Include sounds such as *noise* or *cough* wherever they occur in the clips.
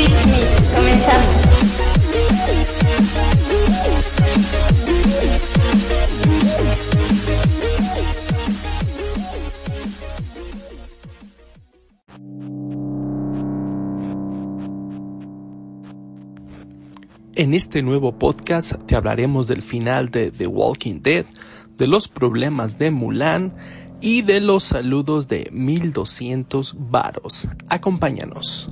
Me. Comenzamos. En este nuevo podcast te hablaremos del final de The Walking Dead, de los problemas de Mulan y de los saludos de 1200 varos. Acompáñanos.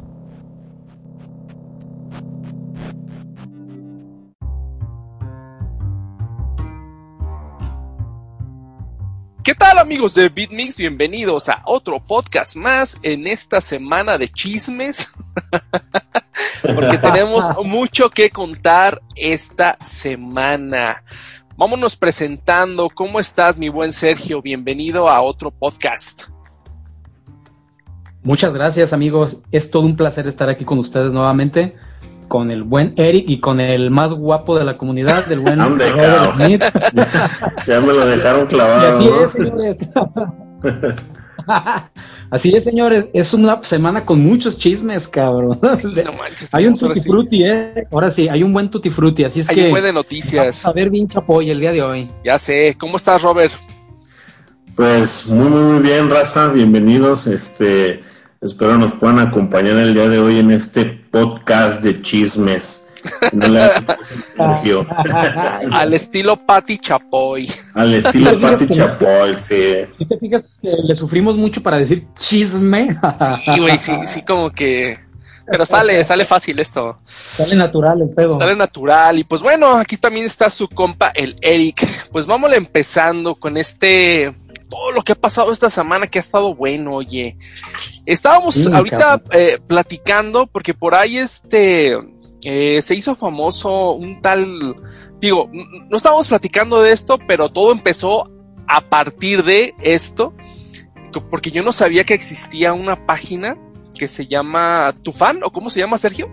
¿Qué tal amigos de BitMix? Bienvenidos a otro podcast más en esta semana de chismes. *laughs* Porque tenemos mucho que contar esta semana. Vámonos presentando. ¿Cómo estás, mi buen Sergio? Bienvenido a otro podcast. Muchas gracias amigos, es todo un placer estar aquí con ustedes nuevamente, con el buen Eric y con el más guapo de la comunidad, del buen *laughs* Robert. Smith. *laughs* Ya me lo dejaron Y clavado. así ¿no? es, señores. *laughs* así es, señores, es una semana con muchos chismes, cabrón. No manches, hay un tutti sí- frutti, eh. Ahora sí, hay un buen tutti frutti, así es Hay que un buen de vamos noticias. a ver bien chapoy el día de hoy. Ya sé. ¿Cómo estás, Robert? Pues muy, muy, muy bien, raza. Bienvenidos. Este, espero nos puedan acompañar el día de hoy en este podcast de chismes. No le Sergio. *laughs* Al estilo Patty Chapoy. Al estilo Pati Chapoy, sí. Si te fijas que le sufrimos mucho para decir chisme, Sí, güey, sí, sí, como que. Pero sale, sale fácil esto. sale natural el pedo. Sale natural. Y pues bueno, aquí también está su compa, el Eric. Pues vámonos empezando con este. Todo lo que ha pasado esta semana que ha estado bueno, oye. Estábamos Sí, ahorita eh, platicando porque por ahí este. eh, se hizo famoso un tal. Digo, no estábamos platicando de esto, pero todo empezó a partir de esto. Porque yo no sabía que existía una página que se llama Tu Fan, o cómo se llama, Sergio?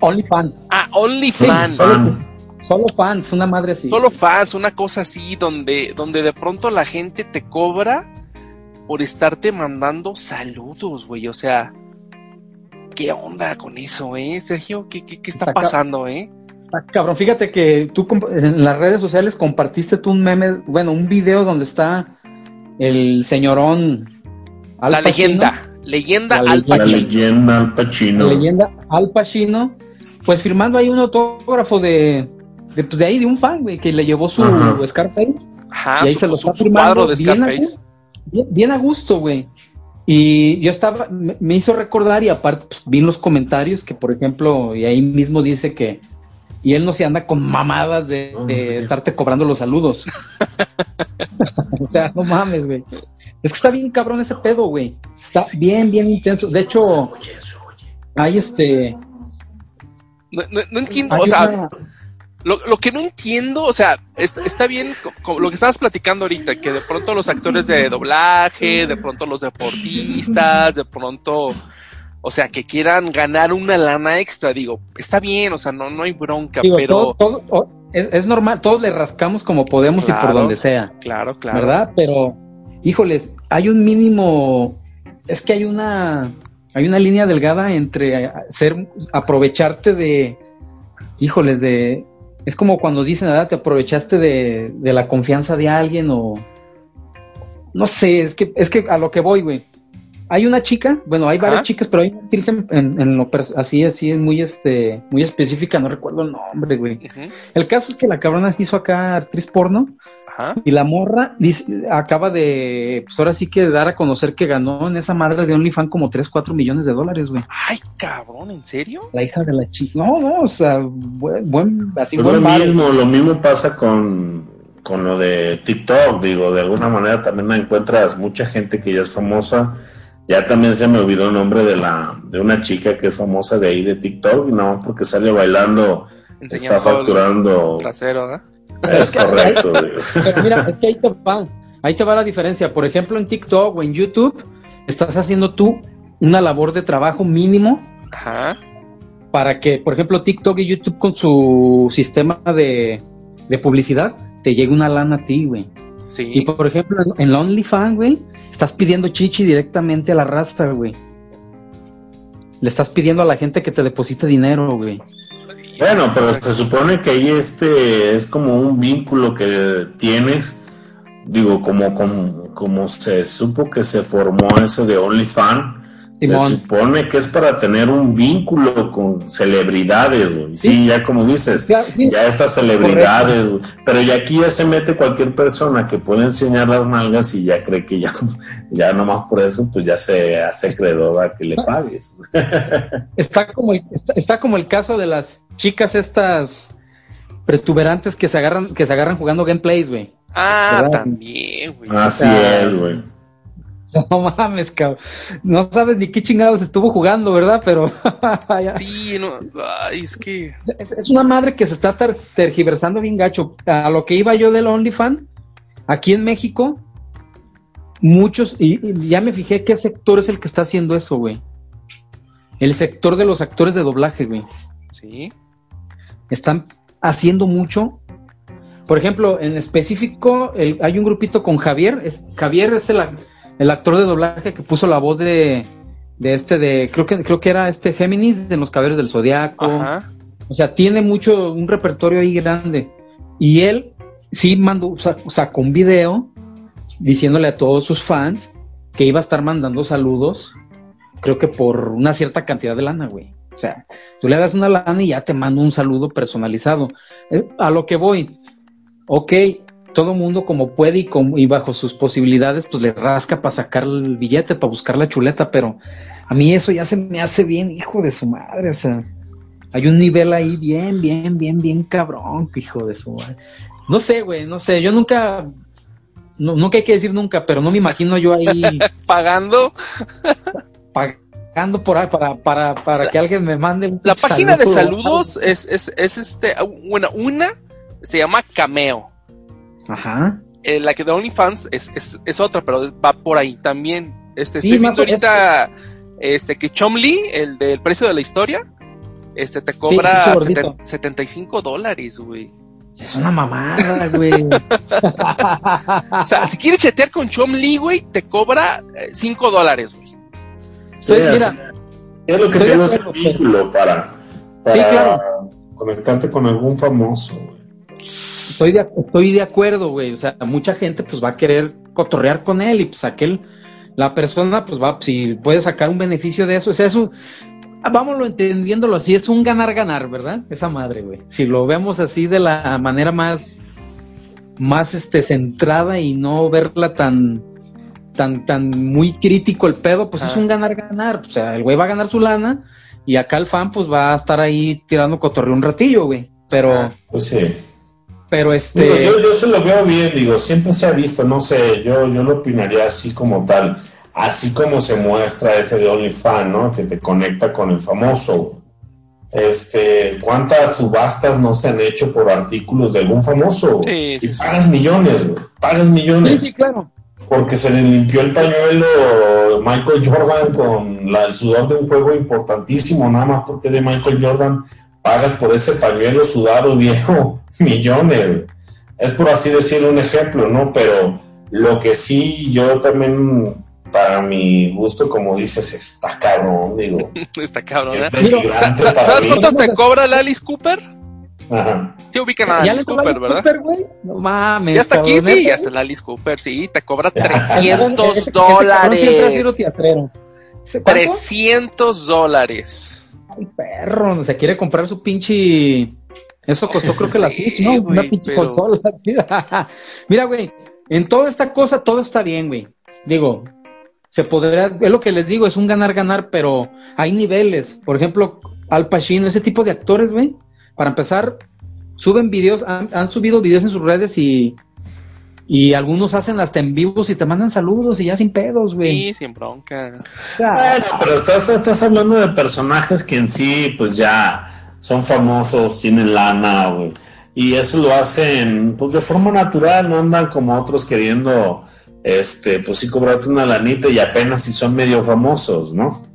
Only fan, Ah, OnlyFans. Fan. Solo fans, una madre así. Solo fans, una cosa así, donde, donde de pronto la gente te cobra por estarte mandando saludos, güey. O sea, ¿qué onda con eso, eh, Sergio? ¿Qué, qué, qué está pasando, eh? Está cabrón, fíjate que tú en las redes sociales compartiste tú un meme, bueno, un video donde está el señorón Al La Pacino, leyenda, leyenda La Al leyenda. La Pacino. leyenda Al la Pacino. leyenda Al Pacino, pues firmando ahí un autógrafo de, de, pues, de ahí, de un fan, güey, que le llevó su Ajá. Scarface, Ajá, y ahí su, se lo su- está su firmando cuadro de bien a bien, bien a gusto, güey. Y yo estaba, me, me hizo recordar y aparte pues, vi en los comentarios que, por ejemplo, y ahí mismo dice que, y él no se anda con mamadas de, Oh, de estarte cobrando los saludos. *laughs* o sea, no mames, güey. Es que está bien cabrón ese pedo, güey. Está bien, bien intenso. De hecho, Oye, eso, oye. hay este... No, no- no entiendo, hay o sea, una- Lo, lo que no entiendo, o sea, está, está bien lo que estabas platicando ahorita, que de pronto los actores de doblaje, de pronto los deportistas, de pronto, o sea, que quieran ganar una lana extra, digo, está bien, o sea, no, no hay bronca, digo, pero todo, todo- o- es, es normal, todos le rascamos como podemos y por donde sea. claro, claro. ¿verdad? Pero, híjoles, hay un mínimo, es que hay una, hay una línea delgada entre ser, aprovecharte de, híjoles, de, es como cuando dicen, ¿verdad? Te aprovechaste de, de la confianza de alguien o, no sé, es que, es que a lo que voy, güey. Hay una chica, bueno, hay varias chicas, pero hay una actriz en, en- en lo así, así es muy, este, muy específica, no recuerdo el nombre, güey. El caso es que la cabrona se hizo acá actriz porno Ajá. y la morra dice, acaba de, pues ahora sí que dar a conocer que ganó en esa madre de OnlyFans como 3, 4 millones de dólares, güey. Ay, cabrón, ¿en serio? La hija de la chica. No, no, o sea, buen, buen así Pues buen lo mismo, lo mismo pasa con, con lo de TikTok, digo, de alguna manera también encuentras mucha gente que ya es famosa. Ya también se me olvidó el nombre de la de una chica que es famosa de ahí de TikTok, no, porque sale bailando, está facturando. Trasero, ¿eh? Es correcto. *laughs* Pero mira, es que ahí te va, ahí te va la diferencia. Por ejemplo, en TikTok o en YouTube, estás haciendo tú una labor de trabajo mínimo Ajá. para que, por ejemplo, TikTok y YouTube con su sistema de, de publicidad te llegue una lana a ti, güey. Sí. Y por ejemplo, en, OnlyFans, güey, estás pidiendo chichi directamente a la raza, güey. Le estás pidiendo a la gente que te deposite dinero, güey. Bueno, pero se supone que ahí este es como un vínculo que tienes, digo, como, como, como se supo que se formó ese de OnlyFans, se supone que es para tener un vínculo con celebridades, güey. Sí, Sí. ya como dices, Ya, sí. ya estas celebridades, güey. pero ya aquí ya se mete cualquier persona que puede enseñar las nalgas y ya cree que ya, *laughs* ya nomás por eso, pues ya se hace acreedor a que le pagues. *laughs* Está como el, está, está como el caso de las chicas estas protuberantes que se agarran, que se agarran jugando gameplays, güey. Ah, ¿Verdad? también, güey. Así sea, es, güey. *laughs* No mames, cabrón. No sabes ni qué chingados estuvo jugando, ¿verdad? Pero. *laughs* Sí, no. Ay, es que. es, es una madre que se está ter- tergiversando bien gacho. A lo que iba yo del OnlyFans, aquí en México, muchos, y, y ya me fijé qué sector es el que está haciendo eso, güey. El sector de los actores de doblaje, güey. Sí. están haciendo mucho. Por ejemplo, en específico, el- hay un grupito con Javier. Es, Javier es el, el actor de doblaje que puso la voz de, de este, de creo que creo que era este Géminis de los Caballeros del Zodiaco. Ajá. O sea, tiene mucho, un repertorio ahí grande. Y él sí mandó, sa- sacó un video diciéndole a todos sus fans que iba a estar mandando saludos, creo que por una cierta cantidad de lana, güey. O sea, tú le das una lana y ya te mando un saludo personalizado. Es a lo que voy. Ok, todo mundo como puede y, como- y bajo sus posibilidades, pues le rasca para sacar el billete, para buscar la chuleta, pero a mí eso ya se me hace bien, hijo de su madre, o sea. Hay un nivel ahí bien, bien, bien, bien cabrón, hijo de su madre. No sé, güey, no sé. Yo nunca, no, nunca hay que decir nunca, pero no me imagino yo ahí *laughs* Pagando. pagando por ahí para, para, para que alguien me mande un La página de saludo. saludos es, es, es este. Bueno, una se llama Cameo. Ajá. Eh, la que de OnlyFans es, es, es otra, pero va por ahí también. Este, Sí, estoy ahorita este, que Chomli, el del precio de la historia, este te cobra gordito. seten- 75 dólares, güey. Es una mamada, güey. *laughs* *laughs* O sea, si quieres chatear con Chomli, güey, te cobra 5 dólares, güey. Sí, Entonces, así- mira, es lo que tiene ese vínculo para, para Sí, claro. conectarte con algún famoso. güey. Estoy de, estoy de acuerdo, güey. O sea, mucha gente pues va a querer cotorrear con él y pues aquel, la persona pues va, si puede sacar un beneficio de eso, o sea, eso, vámonos entendiéndolo así, es un ganar-ganar, ¿verdad? Esa madre, güey. Si lo vemos así de la manera más, más este, centrada y no verla tan, tan, tan muy crítico el pedo, pues es un ganar-ganar. O sea, el güey va a ganar su lana y acá el fan pues va a estar ahí tirando cotorreo un ratillo, güey. Pero, Ah. Pues sí. Pero este... Digo, yo, yo se lo veo bien, digo, siempre se ha visto, no sé, yo, yo lo opinaría así como tal, así como se muestra ese de OnlyFans, ¿no? Que te conecta con el famoso. Este, ¿cuántas subastas no se han hecho por artículos de algún famoso? Sí, sí, y sí. pagas millones, güey, pagas Sí, millones. sí, claro. Porque se le limpió el pañuelo Michael Jordan con la- el sudor de un juego importantísimo, nada más porque de Michael Jordan pagas por ese pañuelo sudado viejo *laughs* millones. Es por así decir un ejemplo, ¿no? Pero lo que sí yo también, para mi gusto, como dices, está cabrón, digo. *laughs* Está cabrón, ¿eh? Es ¿Sabes mí. cuánto te cobra el Alice Cooper? Ajá. Sí ubican a ¿Ya Alice Cooper, Alice ¿verdad? Cooper, güey? No mames. Ya está aquí, sí, ya está el Alice Cooper, sí, te cobra Ese- *laughs* 300 ese cabrón Siempre ha sido dólares. teatrero. ¿Ese ¿Cuánto? 300 dólares. Ay, perro, se quiere comprar su pinche. Eso costó, creo que la *laughs* Switch, ¿no? Una pinche pero- consola. *laughs* así. Mira, güey, en toda esta cosa todo está bien, güey. Digo, se podrá, es lo que les digo, es un ganar-ganar, pero hay niveles. Por ejemplo, Al Pacino, ese tipo de actores, güey. Para empezar, suben videos, han, han subido videos en sus redes y Y algunos hacen hasta en vivos y te mandan saludos y ya sin pedos, güey. Sí, sin bronca. Bueno, pero estás, estás hablando de personajes que en sí, pues ya son famosos, tienen lana, güey. Y eso lo hacen, pues de forma natural, no andan como otros queriendo, este, pues sí, cobrarte una lanita y apenas si son medio famosos, ¿no?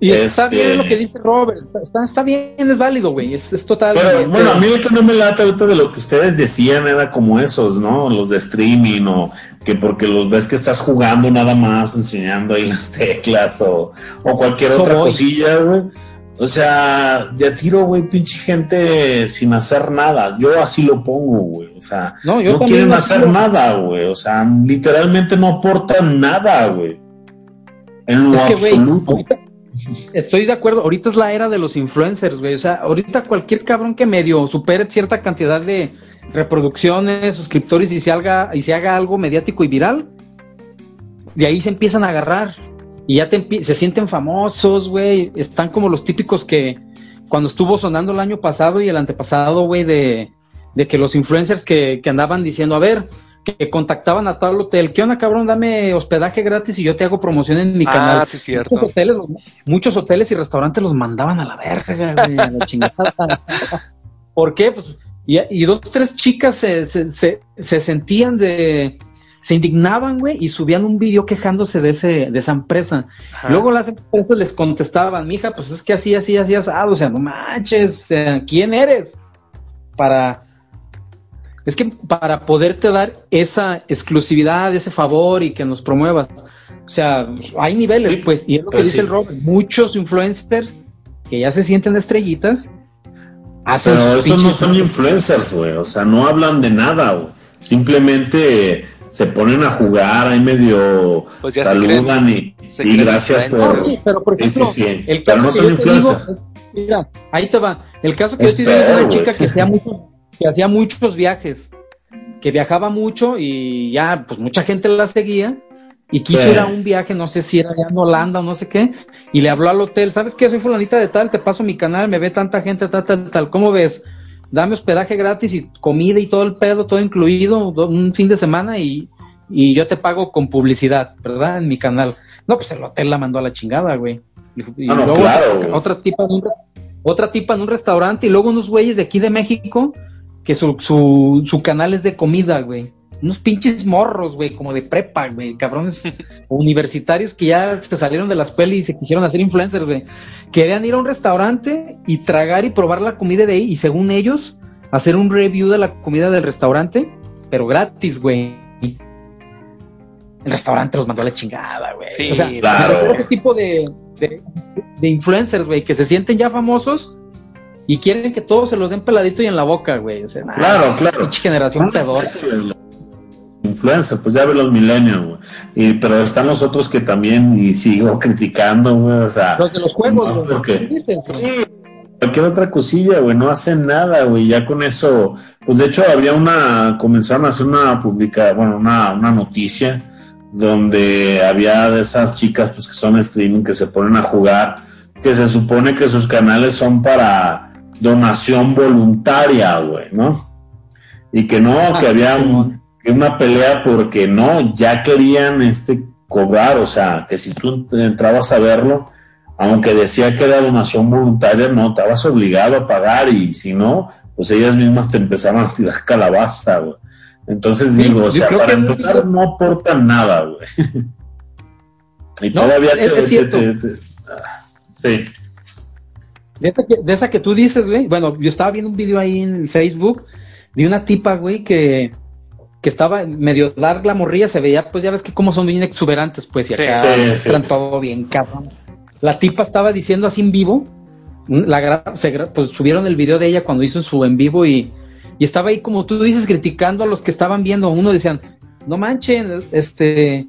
Y está este- bien lo que dice Robert. Está, está, bien, es válido, güey. Es, es total. Pero bueno, a mí que no me lata ahorita de lo que ustedes decían era como esos, ¿no? Los de streaming o que porque los ves que estás jugando nada más, enseñando ahí *laughs* las teclas o, o cualquier Eso otra voy. cosilla, güey. O sea, de a tiro, güey, pinche gente sin hacer nada. Yo así lo pongo, güey. O sea, No, quieren hacer nada, güey. O sea, literalmente no aportan nada, güey. En lo Es que, güey, absoluto. ahorita- estoy de acuerdo. Ahorita es la era de los influencers, güey. O sea, ahorita cualquier cabrón que medio supere cierta cantidad de reproducciones, suscriptores y se haga, y se haga algo mediático y viral, de ahí se empiezan a agarrar. Y ya te se sienten famosos, güey. Están como los típicos que cuando estuvo sonando el año pasado y el antepasado, güey, de, de que los influencers que, que andaban diciendo, a ver, que contactaban a tal hotel, ¿qué onda, cabrón? Dame hospedaje gratis y yo te hago promoción en mi Ah, canal. sí, cierto. Muchos hoteles, muchos hoteles y restaurantes los mandaban a la verga, güey, a la chingada. *laughs* ¿Por qué? Pues, y, y dos, tres chicas se, se, se, se sentían de, se indignaban, güey, y subían un video quejándose de ese, de esa empresa. Ajá. Luego las empresas les contestaban, mija, pues es que así, así, así, asado, o sea, no manches, o sea, ¿quién eres? Para, es que para poderte dar esa exclusividad, ese favor y que nos promuevas. O sea, hay niveles, Sí, pues, y es lo que pues dice sí. el Robert. Muchos influencers que ya se sienten estrellitas hacen Pero esos no son influencers, güey. O sea, no hablan de nada, güey. Simplemente se ponen a jugar, ahí medio Pues ya se saludan y, se y creen gracias por. sí, pero por ejemplo, sí. el Pero no que son yo te digo influencers. es- mira, ahí te va. El caso que yo te digo es de una chica que hacía muchos, que hacía muchos viajes, que viajaba mucho y ya, pues mucha gente la seguía y quiso Sí. ir a un viaje, no sé si era ya en Holanda o no sé qué, y le habló al hotel, ¿sabes qué? Soy fulanita de tal, te paso mi canal, me ve tanta gente, tal, tal, tal, ¿cómo ves? Dame hospedaje gratis y comida y todo el pedo, todo incluido, do- un fin de semana y, y yo te pago con publicidad, ¿verdad? En mi canal. No, pues el hotel la mandó a la chingada, güey. Y Ah, no, luego claro, otra, tipa en un, otra tipa en un restaurante y luego unos güeyes de aquí de México que su, su, su canal es de comida, güey. Unos pinches morros, güey, como de prepa, güey, cabrones *laughs* universitarios que ya se salieron de la escuela y se quisieron hacer influencers, güey. Querían ir a un restaurante y tragar y probar la comida de ahí y según ellos hacer un review de la comida del restaurante, pero gratis, güey. El restaurante los mandó a la chingada, güey. Sí, o sea, claro. ese tipo de, de, de influencers, güey, que se sienten ya famosos y quieren que todos se los den peladito y en la boca, güey. O sea, nah, Claro, claro. Pinche generación pedora. Influencer, pues ya ve los millennials, güey. Y, pero están los otros que también, y sigo criticando, güey. O sea, Los de los juegos, no, güey. porque-. Sí, cualquier otra cosilla, güey, no hacen nada, güey, ya con eso, pues de hecho había una, comenzaron a hacer una publica, bueno, una, una noticia donde había de esas chicas, pues que son streaming, que se ponen a jugar, que se supone que sus canales son para donación voluntaria, güey, ¿no? Y que no, Ah, que había un- que una pelea porque no, ya querían este cobrar, o sea, que si tú entrabas a verlo, aunque decía que era donación voluntaria, no, estabas obligado a pagar y si no, pues ellas mismas te empezaron a tirar calabaza, güey. Entonces Sí, digo, o sea, para empezar no aportan nada, güey. *laughs* y No, todavía es te- te- ah, Sí, De esa, que, de esa que tú dices, güey. Bueno, yo estaba viendo un video ahí en Facebook de una tipa, güey, que, que estaba medio dar la morrilla, se veía, pues ya ves que como son bien exuberantes, pues, y Sí, acá sí, sí. muestran todo bien, cabrón. La tipa estaba diciendo así en vivo, la se pues subieron el video de ella cuando hizo su en vivo y, y estaba ahí como tú dices criticando a los que estaban viendo. Uno decían, no manchen, este,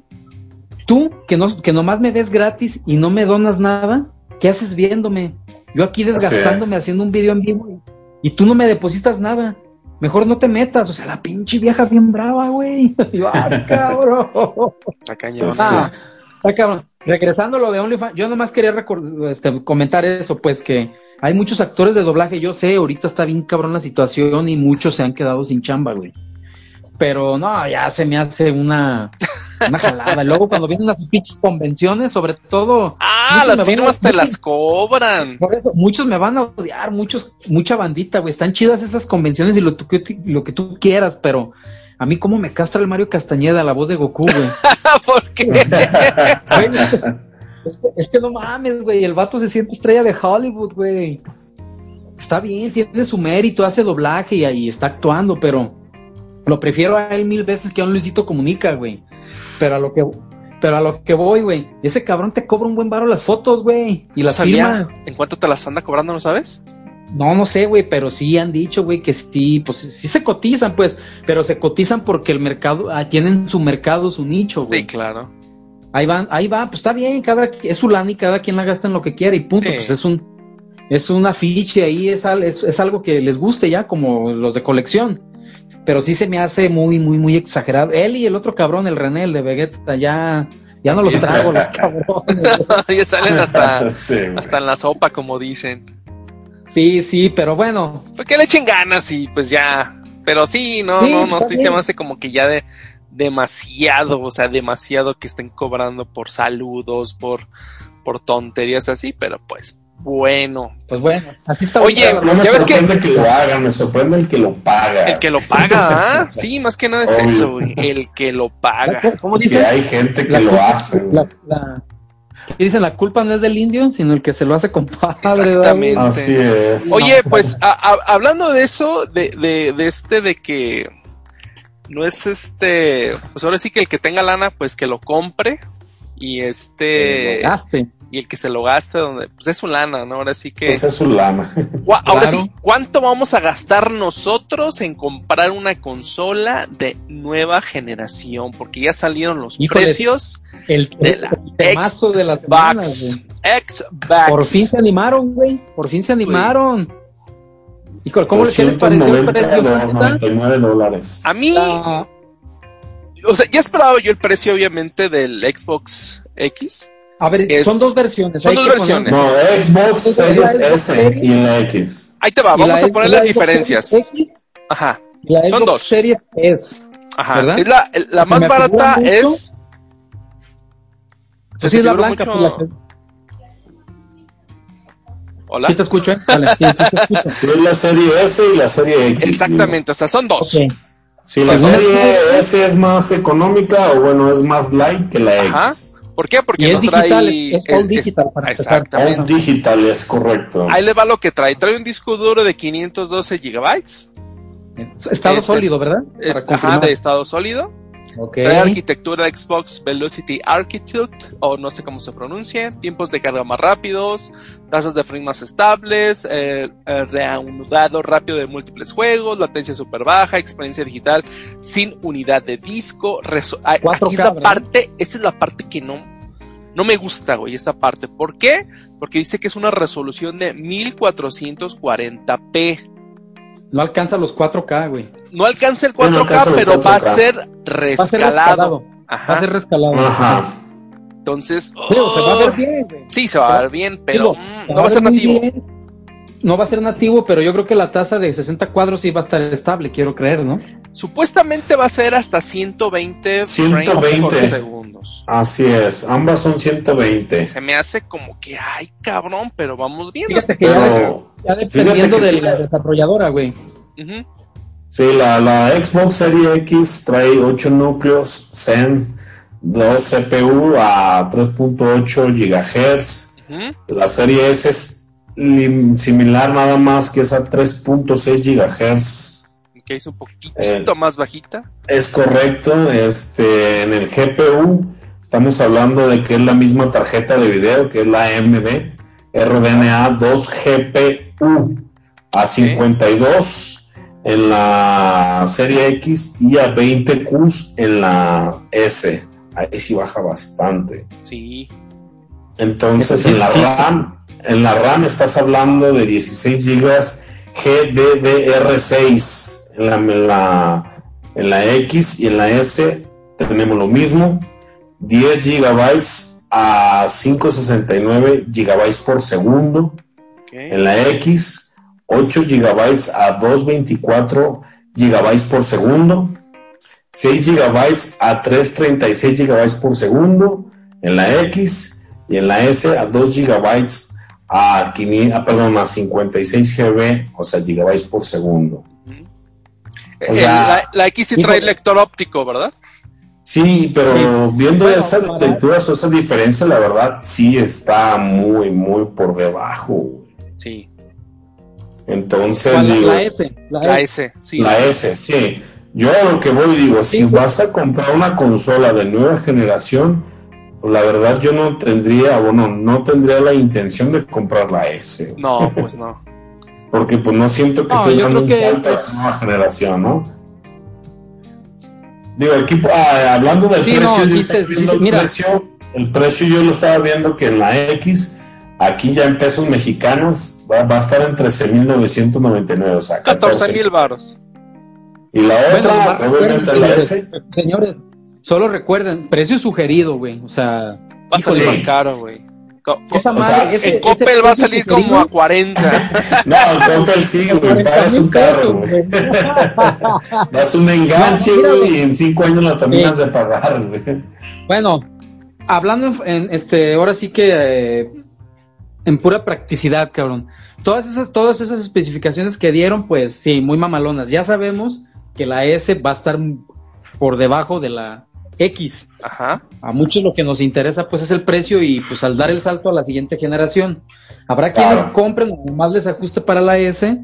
tú que no que nomás me ves gratis y no me donas nada, ¿qué haces viéndome? Yo aquí desgastándome es. haciendo un video en vivo y, y tú no me depositas nada. Mejor no te metas, o sea, la pinche vieja bien brava, güey. *laughs* Y yo, "Ah, *laughs* cabrón. Está cañón. Ah, está cabrón. Regresando a lo de OnlyFans, yo nomás quería este, comentar eso, pues que hay muchos actores de doblaje, yo sé, ahorita está bien cabrón la situación y muchos se han quedado sin chamba, güey. Pero no, ya se me hace una, *laughs* una jalada. Luego cuando vienen las pinches convenciones, sobre todo... Ah, las firmas te las cobran. Por eso, muchos me van a odiar, muchos, mucha bandita, güey. Están chidas esas convenciones y lo, que- lo que tú quieras, pero a mí cómo me castra el Mario Castañeda, la voz de Goku, güey. *laughs* ¿Por qué? *laughs* Es, que, es que no mames, güey. El vato se siente estrella de Hollywood, güey. Está bien, tiene su mérito, hace doblaje y ahí está actuando, pero lo prefiero a él mil veces que a un Luisito Comunica, güey. Pero a lo que pero a lo que voy, güey. Ese cabrón te cobra un buen varo las fotos, güey. Y las firma. ¿En cuánto te las anda cobrando, no sabes? No, no sé, güey, pero sí han dicho, güey, que sí, pues sí se cotizan, pues, pero se cotizan porque el mercado, ah, tienen su mercado, su nicho, güey. Sí, claro. Ahí van, ahí va, pues está bien, cada es su lana y cada quien la gasta en lo que quiera y punto, Sí. pues es un es un afiche ahí, es, es, es algo que les guste ya, como los de colección. Pero sí se me hace muy, muy, muy exagerado. Él y el otro cabrón, el René, el de Vegeta, ya, ya no los trago, los cabrones. *laughs* ya salen hasta, *laughs* Sí, hasta en la sopa, como dicen. Sí, sí, pero bueno, Pues que le echen ganas y pues ya. Pero sí, no, Sí, no, no, sí se me hace como que ya de demasiado, o sea, demasiado que estén cobrando por saludos, por, por tonterías así, pero pues bueno. pues bueno, así está. Oye, No me Ya ves que- sorprende que... lo hagan, me sorprende el que lo paga. El que lo paga, ¿ah? *laughs* Sí, más que nada es Obvio. eso, güey. El que lo paga. ¿Cómo que dicen? hay gente que La lo culpa- hace. la- la- ¿qué dicen? La culpa no es del indio, sino el que se lo hace compadre. ¿verdad, güey? Exactamente. Así es. Oye, pues a- a- hablando de eso, de, de, de este, de que no es este, pues ahora sí que el que tenga lana, pues que lo compre y este, Lo gaste. Y el que se lo gaste, donde, pues es su lana, ¿no? Ahora sí que, Esa es su lana. Ahora sí, ¿cuánto vamos a gastar nosotros en comprar una consola de nueva generación? Porque ya salieron los Híjole, precios. El, de la el temazo de las semanas, Xbox. güey. Xbox. Por fin se animaron, güey. Por fin se animaron. Híjole, ¿cómo les, qué les pareció el 290 precio? do- ¿Cómo está? 99 dólares. A mí, Ah, o sea, ya esperaba yo el precio, obviamente, del Xbox X. a ver, Es- son dos versiones. son hay dos versiones. No, Xbox Series S y la X. Ahí te va, la vamos a poner la las Xbox diferencias. X Ajá, la Son Xbox dos. Series S. ajá. ¿Verdad? Es la, la más barata es. Pues sí, es la blanca. mucho- pues, la que- Hola. ¿Sí te escucho? eh? Vale, sí, sí te escucho. *laughs* Es la serie S y la serie X. Exactamente, o sea, son dos. Ok. Si la Según serie S es más económica o bueno, es más light que la Ajá. X. ¿Por qué? Porque Y es no digital, trae. es, es all digital para. Exactamente. All digital es correcto. Ahí le va lo que trae. Trae un disco duro de 512 gigabytes. Estado Este, sólido, ¿verdad? Es, ajá, de estado sólido. Ok. Trae arquitectura Xbox Velocity Architect, o no sé cómo se pronuncia, tiempos de carga más rápidos, tasas de frame más estables, eh, eh, reanudado rápido de múltiples juegos, latencia súper baja, experiencia digital sin unidad de disco. reso- 4K, Aquí es la parte, esa es la parte que no, no me gusta, güey, esta parte. ¿Por qué? Porque dice que es una resolución de 1440p. No alcanza los 4K, güey. No alcanza el No, no 4K, alcanza los pero va a 4K. ser Va a ser rescalado. Va Ajá. a ser rescalado. Ajá. Entonces, Digo, se va a ver oh, bien, güey. Sí, se va a ver bien, pero Digo, mm, no va a ser nativo. bien. No va a ser nativo, pero yo creo que la tasa de 60 cuadros sí va a estar estable, quiero creer, ¿no? Supuestamente va a ser hasta 120, frames 120. por segundos. Así es. Ambas son 120. Se me hace como que, ay, cabrón, pero vamos viendo. Fíjate que ya, Pero ya dependiendo que de sí. la desarrolladora, güey. Ujú, sí, la, la Xbox Series X trae 8 núcleos Zen, 2 CPU a 3.8 GHz. ujú. La serie S es similar nada más que es a 3.6 GHz. Que es un poquitito Eh. más bajita. Es correcto, este, en el GPU estamos hablando de que es la misma tarjeta de video que es la AMD RDNA 2 GPU a 52 en la serie X y a 20 Qs en la S. Ahí sí baja bastante. Sí. Entonces sí, en la sí. RAM, en la RAM estás hablando de 16 GB GDDR6. En la, en la, en la X y en la S tenemos lo mismo. 10 GB a 569 GB por segundo. En la X, 8 GB a 224 GB por segundo. 6 GB a 336 GB por segundo en la X y en la S a 2 GB a, 500, a, perdón, a 56 GB, o sea, gigabytes por segundo. O sea, la, la, X sí trae lector óptico, ¿verdad? Sí, pero viendo bueno, esas lecturas o esa diferencia, la verdad sí está muy, muy por debajo. Sí. Entonces, la, digo, la S. La, La S, sí. la S, sí. Yo a lo que voy digo, si Sí, vas a comprar una consola de nueva generación, la verdad yo no tendría, bueno, no tendría la intención de comprar la S. No, pues no. Porque pues no siento que No, estoy dando un salto a la nueva generación, ¿no? Digo, aquí ah, hablando del Sí, precio, no, el mira. precio, el precio yo lo estaba viendo que en la X, aquí ya en pesos mexicanos, va, va a estar en 13.999, o sea, 14 mil varos. Y la Bueno, otra, va- obviamente la señores, S, señores, solo recuerden, precio sugerido, güey. O sea, Va a salir más caro, güey. Esa o madre, sea, ese, en ese Coppel va a salir sugerido, como a 40. *laughs* no, el Coppel sí, güey, 40 pagas un carro, pesos, güey. Das *laughs* un enganche, güey, y en cinco años lo terminas Sí. de pagar, güey. Bueno, hablando en, en, este, ahora sí que eh, en pura practicidad, cabrón. Todas esas, todas esas especificaciones que dieron, pues sí, muy mamalonas. Ya sabemos que la S va a estar por debajo de la X. Ajá. A muchos lo que nos interesa, pues, es el precio y pues al dar el salto a la siguiente generación. Habrá quienes compren o más les ajuste para la S,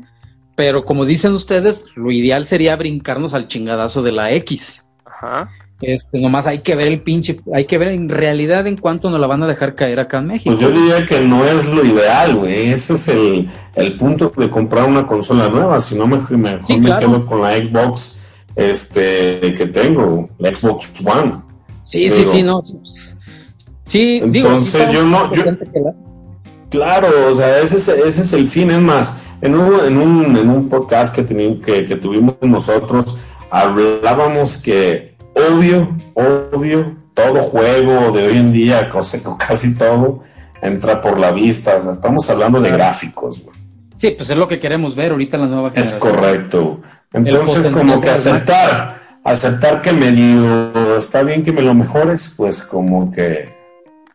pero como dicen ustedes, lo ideal sería brincarnos al chingadazo de la X. Ajá. Este, nomás hay que ver el pinche, hay que ver en realidad en cuánto nos la van a dejar caer acá en México. Pues yo diría que no es lo ideal, güey. Ese es el, el punto de comprar una consola nueva. Si no, mejor, mejor Sí, me claro. quedo con la Xbox este, que tengo, la Xbox One. sí, sí, digo. sí, no. Sí, digo, Entonces, está yo no- yo- la- Claro, o sea, ese es, ese es el fin. Es más, en un, en un, en un podcast que, teni- que, que tuvimos nosotros, hablábamos que obvio, obvio, todo juego de hoy en día, *laughs* casi todo, entra por la vista. O sea, estamos hablando de gráficos, güey. Sí, pues es lo que queremos ver ahorita en la nueva Es generación. correcto. Entonces, como que aceptar, aceptar que medio está bien que me lo mejores, pues como que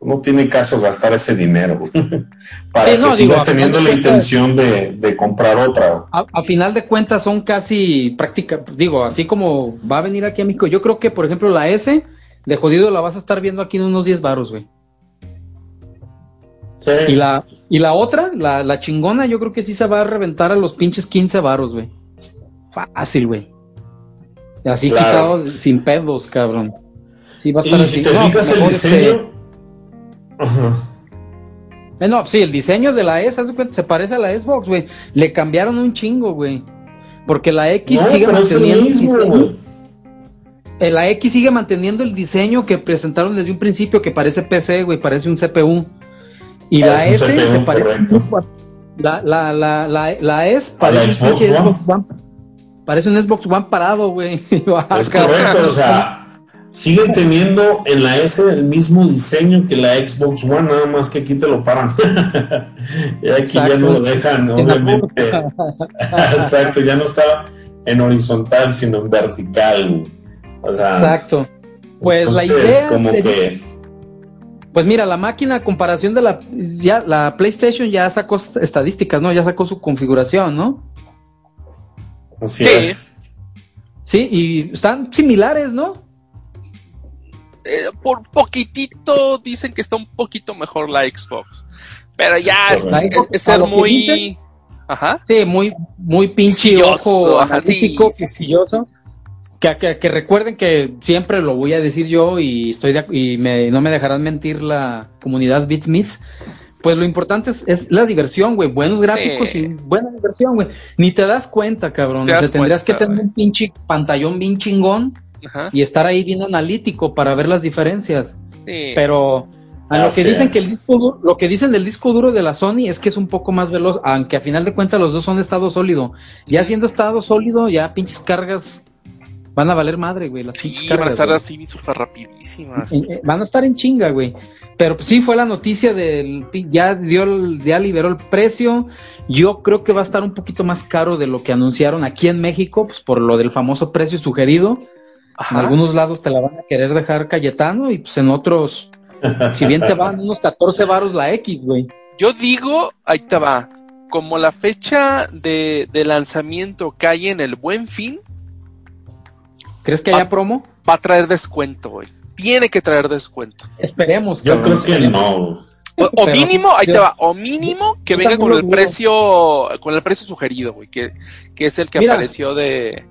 no tiene caso gastar ese dinero güey, *laughs* para Sí, no, que digo, sigas teniendo la cuentas- intención de, de comprar otra. A, a final de cuentas son casi práctica, digo, así como va a venir aquí a México, yo creo que por ejemplo la S de jodido la vas a estar viendo aquí en unos 10 varos, güey. Y la y la otra, la, la chingona, yo creo que sí se va a reventar a los pinches 15 varos, güey. Fácil, güey. Así Claro. quitado sin pedos, cabrón. Sí va a estar Y así. si te No, fijas el este- diseño, Ajá. Eh, no, sí, el diseño de la S, haz de cuenta, se parece a la Xbox, güey. Le cambiaron un chingo, güey. Porque la X no, sigue el manteniendo el diseño. Eh, La X sigue manteniendo el diseño que presentaron desde un principio, que parece PC, güey, parece un CPU. Y la S CPU, se parece la, la, la, la, la S la parece un Xbox One. Parece un Xbox One parado, güey. *laughs* Es correcto, o sea, siguen teniendo en la S el mismo diseño que la Xbox One, nada más que aquí te lo paran. *laughs* y aquí ya no lo dejan, Sin la obviamente. *laughs* Exacto, ya no está en horizontal, sino en vertical. güey. O sea, Exacto. Pues la entonces, idea como sería- que Pues mira, la máquina a comparación de la ya la PlayStation ya sacó estadísticas, ¿no? Ya sacó su configuración, ¿no? así Sí. es. Sí, y están similares, ¿no? Eh, por poquitito dicen que está un poquito mejor la Xbox. Pero ya es, ser muy. dicen- Ajá. Sí, muy muy pinche ojo ajá, sí. Que, que, que recuerden que siempre lo voy a decir yo y estoy de y me, no me dejarán mentir la comunidad BitMeets. Pues lo importante es, es la diversión, güey. Buenos gráficos Sí. y buena diversión, güey. Ni te das cuenta, cabrón. Te O sea, tendrías cuenta, que tener un pinche pantallón bien chingón Ajá. y estar ahí bien analítico para ver las diferencias. Sí. Pero a lo que dicen que el disco duro, lo que dicen del disco duro de la Sony es que es un poco más veloz, aunque a final de cuentas los dos son de estado sólido. Ya siendo estado sólido, ya pinches cargas van a valer madre, güey. Las pinches sí, van a cargas. estar güey. así súper rapidísimas. Eh, eh, Van a estar en chinga, güey. Pero pues, sí fue la noticia del ya dio el- ya liberó el precio. Yo creo que va a estar un poquito más caro de lo que anunciaron aquí en México, pues por lo del famoso precio sugerido. Ajá. En algunos lados te la van a querer dejar Cayetano y pues en otros, si bien te van unos 14 varos la X, güey. Yo digo, ahí te va. Como la fecha de, de lanzamiento cae en el buen fin, ¿Crees que haya promo? va a traer descuento, güey. Tiene que traer descuento. Esperemos. Yo cabrón, creo que esperemos. no. O, mínimo, ahí yo- te va, o mínimo que venga con el precio, con el precio sugerido, güey, que, que es el que Mira. apareció de,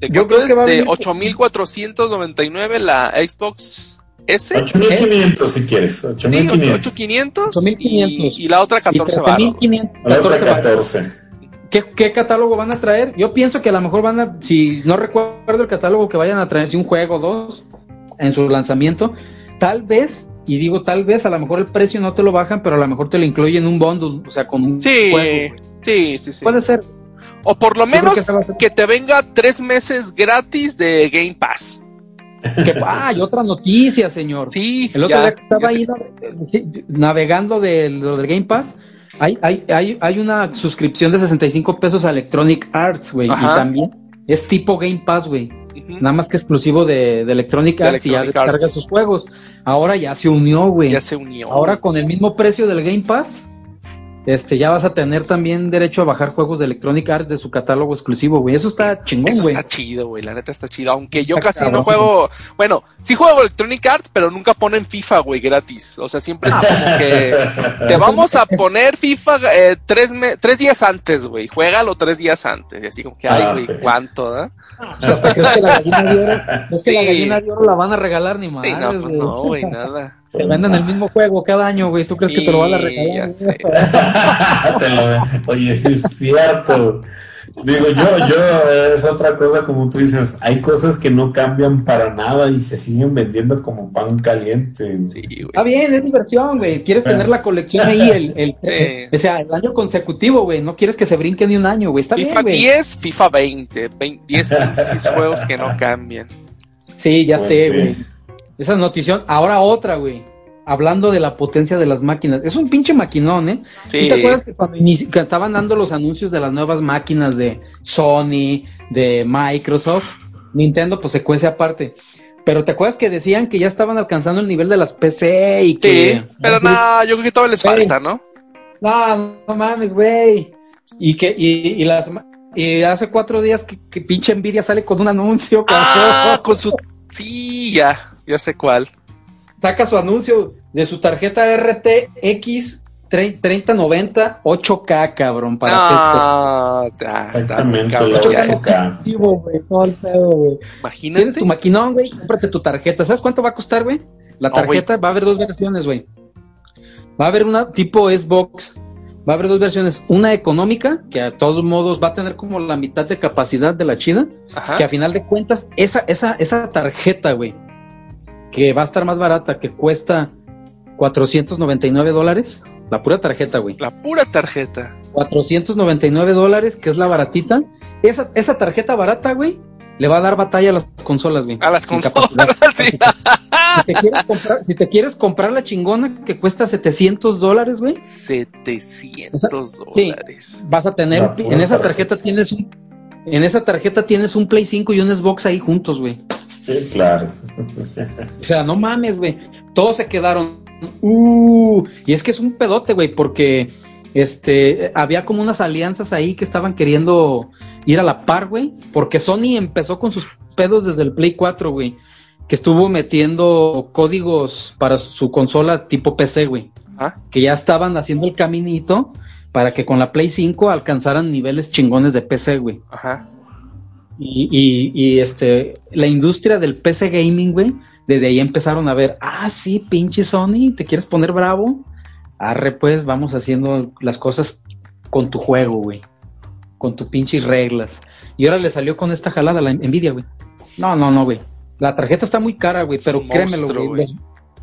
de Yo ¿cuánto creo que es? va de venir- 8499 la Xbox S. 8500 si quieres. Sí, 8500. 8500 8500. y, y la otra Y 14 baros. 13,500, La otra 14 varos. 14. ¿Qué, ¿Qué catálogo van a traer? Yo pienso que a lo mejor van a, si no recuerdo el catálogo que vayan a traer, si un juego o dos en su lanzamiento, tal vez, y digo tal vez, a lo mejor el precio no te lo bajan, pero a lo mejor te lo incluyen en un bundle, o sea, con un Sí, juego. sí, sí, sí. Puede ser. O por lo menos que te venga tres meses gratis de Game Pass. Que, ah, y otra noticia, señor. Sí, El otro ya, día que estaba ahí sé. navegando de lo del Game Pass, hay, hay, hay, hay una suscripción de 65 pesos a Electronic Arts, güey, y Ajá. también es tipo Game Pass, güey. Nada más que exclusivo de, de Electronic De Arts y ya descarga Arts. sus juegos. Ahora ya se unió, güey. Ya se unió. Ahora con el mismo precio del Game Pass, este, ya vas a tener también derecho a bajar juegos de Electronic Arts de su catálogo exclusivo, güey. Eso está chingón, Eso güey. está chido, güey. La neta está chido. Aunque yo Está casi no juego. Bueno, sí juego Electronic Arts, pero nunca ponen FIFA, güey, gratis. O sea, siempre es como que. *laughs* Te vamos a poner FIFA eh, tres, me- tres días antes, güey. Juégalo tres días antes. Y así como que, ay, Ah, güey, sí. ¿cuánto, eh? O sea, hasta crees que la gallina de oro, que la *laughs* Sí. gallina de oro la van a regalar ni Sí, no, pues güey. no, güey, nada. Te venden el mismo juego cada año, güey. ¿Tú crees que te lo van a regalar? *laughs* *laughs* lo- Oye, sí es cierto. Digo, yo, yo, es otra cosa como tú dices, hay cosas que no cambian para nada y se siguen vendiendo como pan caliente. Sí, güey. Está bien, es diversión, güey. Quieres Ah. tener la colección ahí, el, el, Sí. o sea, el año consecutivo, güey. No quieres que se brinque ni un año, güey. Está FIFA bien, güey. 10, FIFA 20. 20 10, 10 juegos que no cambian. Sí, ya Pues sé, sí. güey. Esa notición. Ahora otra, güey. Hablando de la potencia de las máquinas. Es un pinche maquinón, ¿eh? ¿Sí Sí. ¿Te acuerdas que cuando que estaban dando los anuncios de las nuevas máquinas de Sony, de Microsoft? Nintendo, pues se cuece aparte. Pero ¿te acuerdas que decían que ya estaban alcanzando el nivel de las PC y que... Sí, pero nada, yo creo que todavía les falta, ¿no? No, no mames, güey. Y que, y, y las y hace cuatro días que, que pinche Nvidia sale con un anuncio, Ah, con su. Sí, ya, ya sé cuál. Saca su anuncio de su tarjeta RTX 3090 8K, cabrón, para No, está, está muy Exactamente, cabrón. la ya, 8K. Activo, güey, todo el pedo, güey. Tienes Imagínate. tu maquinón, güey, cómprate tu tarjeta. ¿Sabes cuánto va a costar, güey? La No, tarjeta va a haber dos versiones, güey. Va a haber una tipo Xbox. Va a haber dos versiones. Una económica, que a todos modos va a tener como la mitad de capacidad de la chida. Ajá. Que a final de cuentas, esa, esa, esa tarjeta, güey, que va a estar más barata, que cuesta 499 dólares. La pura tarjeta, güey. La pura tarjeta. 499 dólares, que es la baratita. Esa, esa tarjeta barata, güey, le va a dar batalla a las consolas, güey. A las consolas, *laughs* sí. Si te, quieres comprar, si te quieres comprar la chingona que cuesta 700 dólares, güey, 700 Sí. dólares. vas a tener, en esa tarjeta. tarjeta tienes un, en esa tarjeta tienes un Play 5 y un Xbox ahí juntos, güey. Sí, claro. O sea, no mames, güey. Todos se quedaron. Uh, y es que es un pedote, güey, porque este había como unas alianzas ahí que estaban queriendo ir a la par, güey. Porque Sony empezó con sus pedos desde el Play 4, güey. Que estuvo metiendo códigos para su consola tipo PC, güey. Ah, Que ya estaban haciendo el caminito para que con la Play 5 alcanzaran niveles chingones de PC, güey. ajá. Y, y, y, este, la industria del PC gaming, güey, desde ahí empezaron a ver, ah, sí, pinche Sony, ¿te quieres poner bravo? Arre, pues, vamos haciendo las cosas con tu juego, güey. Con tu pinches reglas. Y ahora le salió con esta jalada la Nvidia, güey. No, no, no, güey. La tarjeta está muy cara, güey, pero créemelo, monstruo, güey. güey. Los,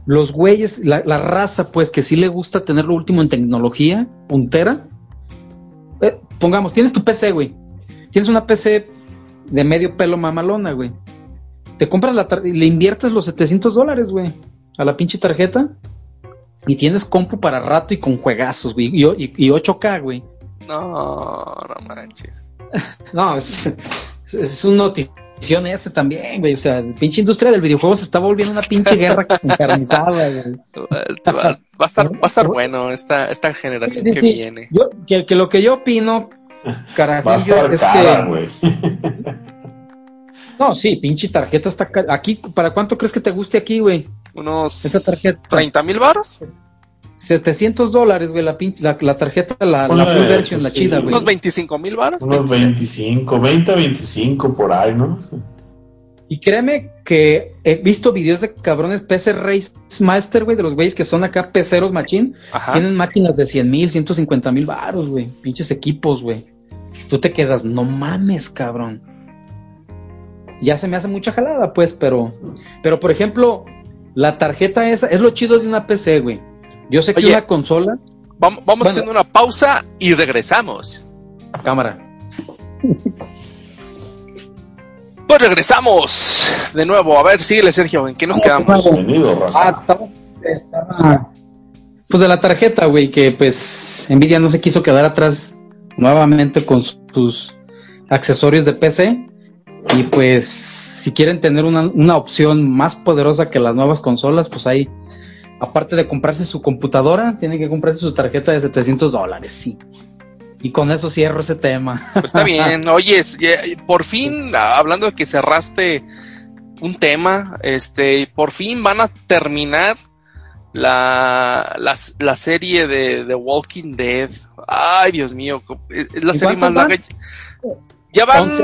los güeyes, la, la raza, pues, que sí le gusta tener lo último en tecnología, puntera. Eh, pongamos, tienes tu PC, güey. Tienes una PC de medio pelo mamalona, güey. Te compras la le inviertes los 700 dólares, güey, a la pinche tarjeta. Y tienes compu para rato y con juegazos, güey. Y, y- y 8K, güey. No, no manches. *laughs* No, es, es, es un notición, ese también, güey. O sea, la pinche industria del videojuego se está volviendo una pinche guerra *laughs* encarnizada, güey. Va, va a estar, va a estar bueno esta, esta generación Sí, sí, que sí. viene. Yo, que, que lo que yo opino, carajillo, es cara, que. No, sí, pinche tarjeta está. Aquí, ¿para cuánto crees que te guste aquí, güey? Unos Esa tarjeta. 30 mil baros, 700 dólares, güey, la, pinche, la, la tarjeta, la, la full version, la sí, chida, güey. unos 25 mil baros. Unos 25, 20, 25 por ahí, ¿no? Y créeme que he visto videos de cabrones PC Race Master, güey, de los güeyes que son acá peceros machín. Ajá. Tienen máquinas de 100 mil, 150 mil baros, güey. Pinches equipos, güey. Tú te quedas, no mames, cabrón. Ya se me hace mucha jalada, pues, pero. Pero, por ejemplo, la tarjeta esa es lo chido de una PC, güey. Yo sé que Oye. una consola. Vamos, vamos Bueno. haciendo una pausa y regresamos. Cámara. Pues regresamos de nuevo. A ver, síguele, Sergio. ¿En qué nos quedamos? Bienvenido, Ah, estaba, estaba- Pues de la tarjeta, güey, que pues Nvidia no se quiso quedar atrás nuevamente con sus accesorios de PC. Y pues, si quieren tener una, una opción más poderosa que las nuevas consolas, pues ahí, aparte de comprarse su computadora, tienen que comprarse su tarjeta de 700 dólares, sí. Y con eso cierro ese tema. Pues está bien. *laughs* Oye, ya- por fin, hablando de que cerraste un tema, este, por fin van a terminar la, la, la serie de The Walking Dead. Ay, Dios mío, es es la ¿Y serie más larga. Ya van, Once-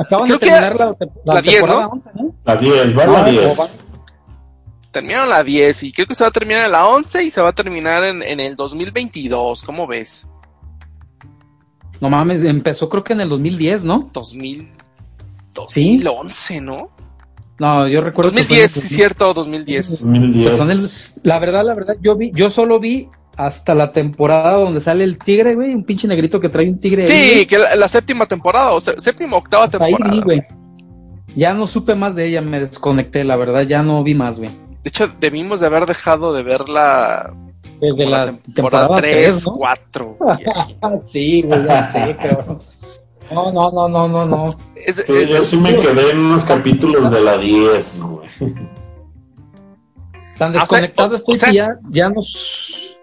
acaban creo de que terminar la, la la 10, temporada ¿no? 11, ¿no? La 10, va No, la no, 10. va- terminaron la 10 y creo que se va a terminar en la 11 y se va a terminar en, en el 2022. ¿Cómo ves? No mames, empezó creo que en el 2010, ¿no? 2000, ¿Sí? 2011, ¿no? No, yo recuerdo que fue en el 2010, sí, 2000. cierto, 2010. 2010. Pues el- la verdad, la verdad, yo vi, yo solo vi hasta la temporada donde sale el tigre, güey, un pinche negrito que trae un tigre. Sí, que la, la séptima temporada, o sea, séptima, octava Hasta ahí temporada. vi, güey. Ya no supe más de ella, me desconecté, la verdad, ya no vi más, güey. De hecho, debimos de haber dejado de verla Desde la, temporada 3, 3, ¿no? 4. Ah, *laughs* sí, güey, ya sé, cabrón. No, no, no, no, no, no. Es- Sí, es- yo sí me quedé en unos capítulos de la 10, güey. Tan O sea, desconectado o- estoy o sea- que ya, ya no,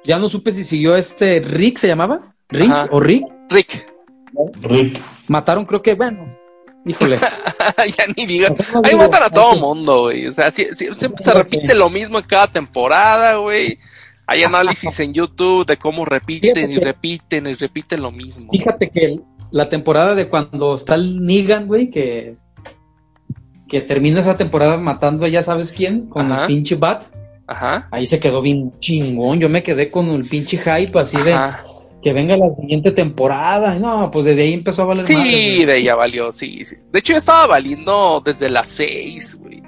ya no supe si siguió este Rick, ¿se llamaba? Rick Ajá. o Rick. Rick, Rick. Mataron, creo que, bueno, híjole. *laughs* ya ni no Ahí matan a todo mundo, güey. O sea, siempre se repite lo mismo en cada temporada, güey. Hay análisis en YouTube de cómo repiten Fíjate y que- repiten y repiten lo mismo. Fíjate que el- la temporada de cuando está el Negan, güey, que, que termina esa temporada matando a ya sabes quién, con Ajá. el pinche Bat, Ajá. ahí se quedó bien chingón. Yo me quedé con el pinche hype así de que venga la siguiente temporada. No, pues desde ahí empezó a valer Sí, de ella valió, sí, sí. De hecho, ya estaba valiendo desde las 6, güey.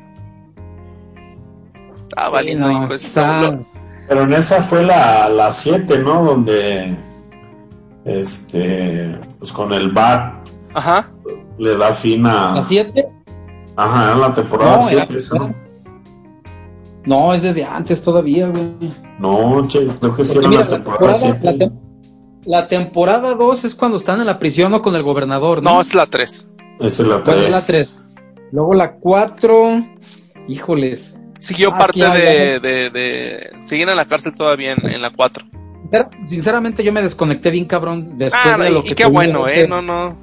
Estaba Sí, valiendo no, y pues está- lo- lo- Pero en esa fue la, la 7, ¿no? Donde, este, pues con el BAT Ajá. le da fin a... ¿La 7? Ajá, era la temporada No, era- 7, esa, ¿no? No, es desde antes todavía, güey. No, che, creo que sí era mira, la temporada temporada, 7. la, tem- la temporada 2 es cuando están en la prisión o con el gobernador, ¿no? No, es la 3. Esa es la 3. Bueno, es la tres. Luego la 4, híjoles. Siguió Ah, parte de, ya. de, de- Siguen en la cárcel todavía en, en la 4. Sincer- sinceramente yo me desconecté bien cabrón después Ah, de y, lo y que qué bueno, ¿eh? hacer. No, no.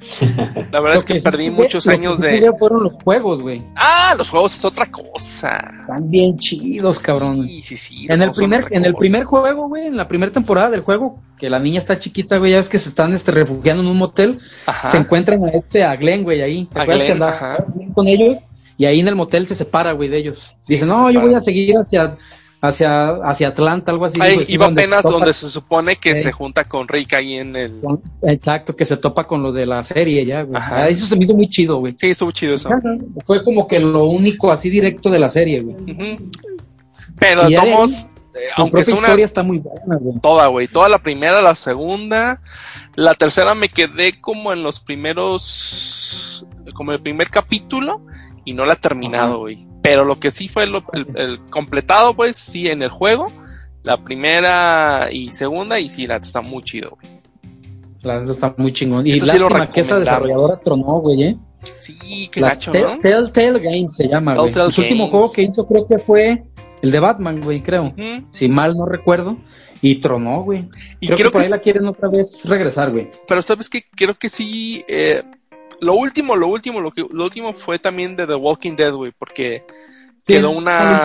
*laughs* La verdad es que perdí muchos lo que años sí de... fueron los juegos, güey. Ah, los juegos es otra cosa. Están bien chidos, cabrón. Sí, sí, sí. En el primer, en el primer juego, güey, en la primera temporada del juego, que la niña está chiquita, güey, ya es que se están este, refugiando en un motel, Ajá. se encuentran a este, a Glenn, güey, ahí. ¿Te A acuerdas que andaba con ellos? Y ahí en el motel se separa, güey, de ellos. Dice, se no, yo voy a seguir hacia, hacia, hacia Atlanta, algo así. Ahí sí, iba apenas donde se supone que se junta con Rick ahí en el... con- Exacto, que se topa con los de la serie ya, güey. Ajá. Eso se me hizo muy chido, güey. Sí, estuvo chido eso. Fue como que lo único así directo de la serie, güey. Pero ahí, eh, aunque una historia está muy buena, güey. toda, güey, toda la primera, la segunda, la tercera me quedé como en los primeros, como el primer capítulo y no la he terminado, güey. Pero lo que sí fue lo- el, el completado, pues sí, en el juego, la primera y segunda y sí, la está muy chido, güey. La neta está muy chingón. Y sí lástima que esa desarrolladora tronó, güey, ¿eh? Sí, qué La gacho, Tell- ¿no? Telltale Games se llama, güey. Su último juego que hizo creo que fue el de Batman, güey, creo. Si mal no recuerdo. Y tronó, güey. Y Creo, creo que por que, ahí la quieren otra vez regresar, güey. pero sabes que creo que sí, eh, lo último, lo último, lo que, lo último fue también de The Walking Dead, güey, porque Sí, Quedó una-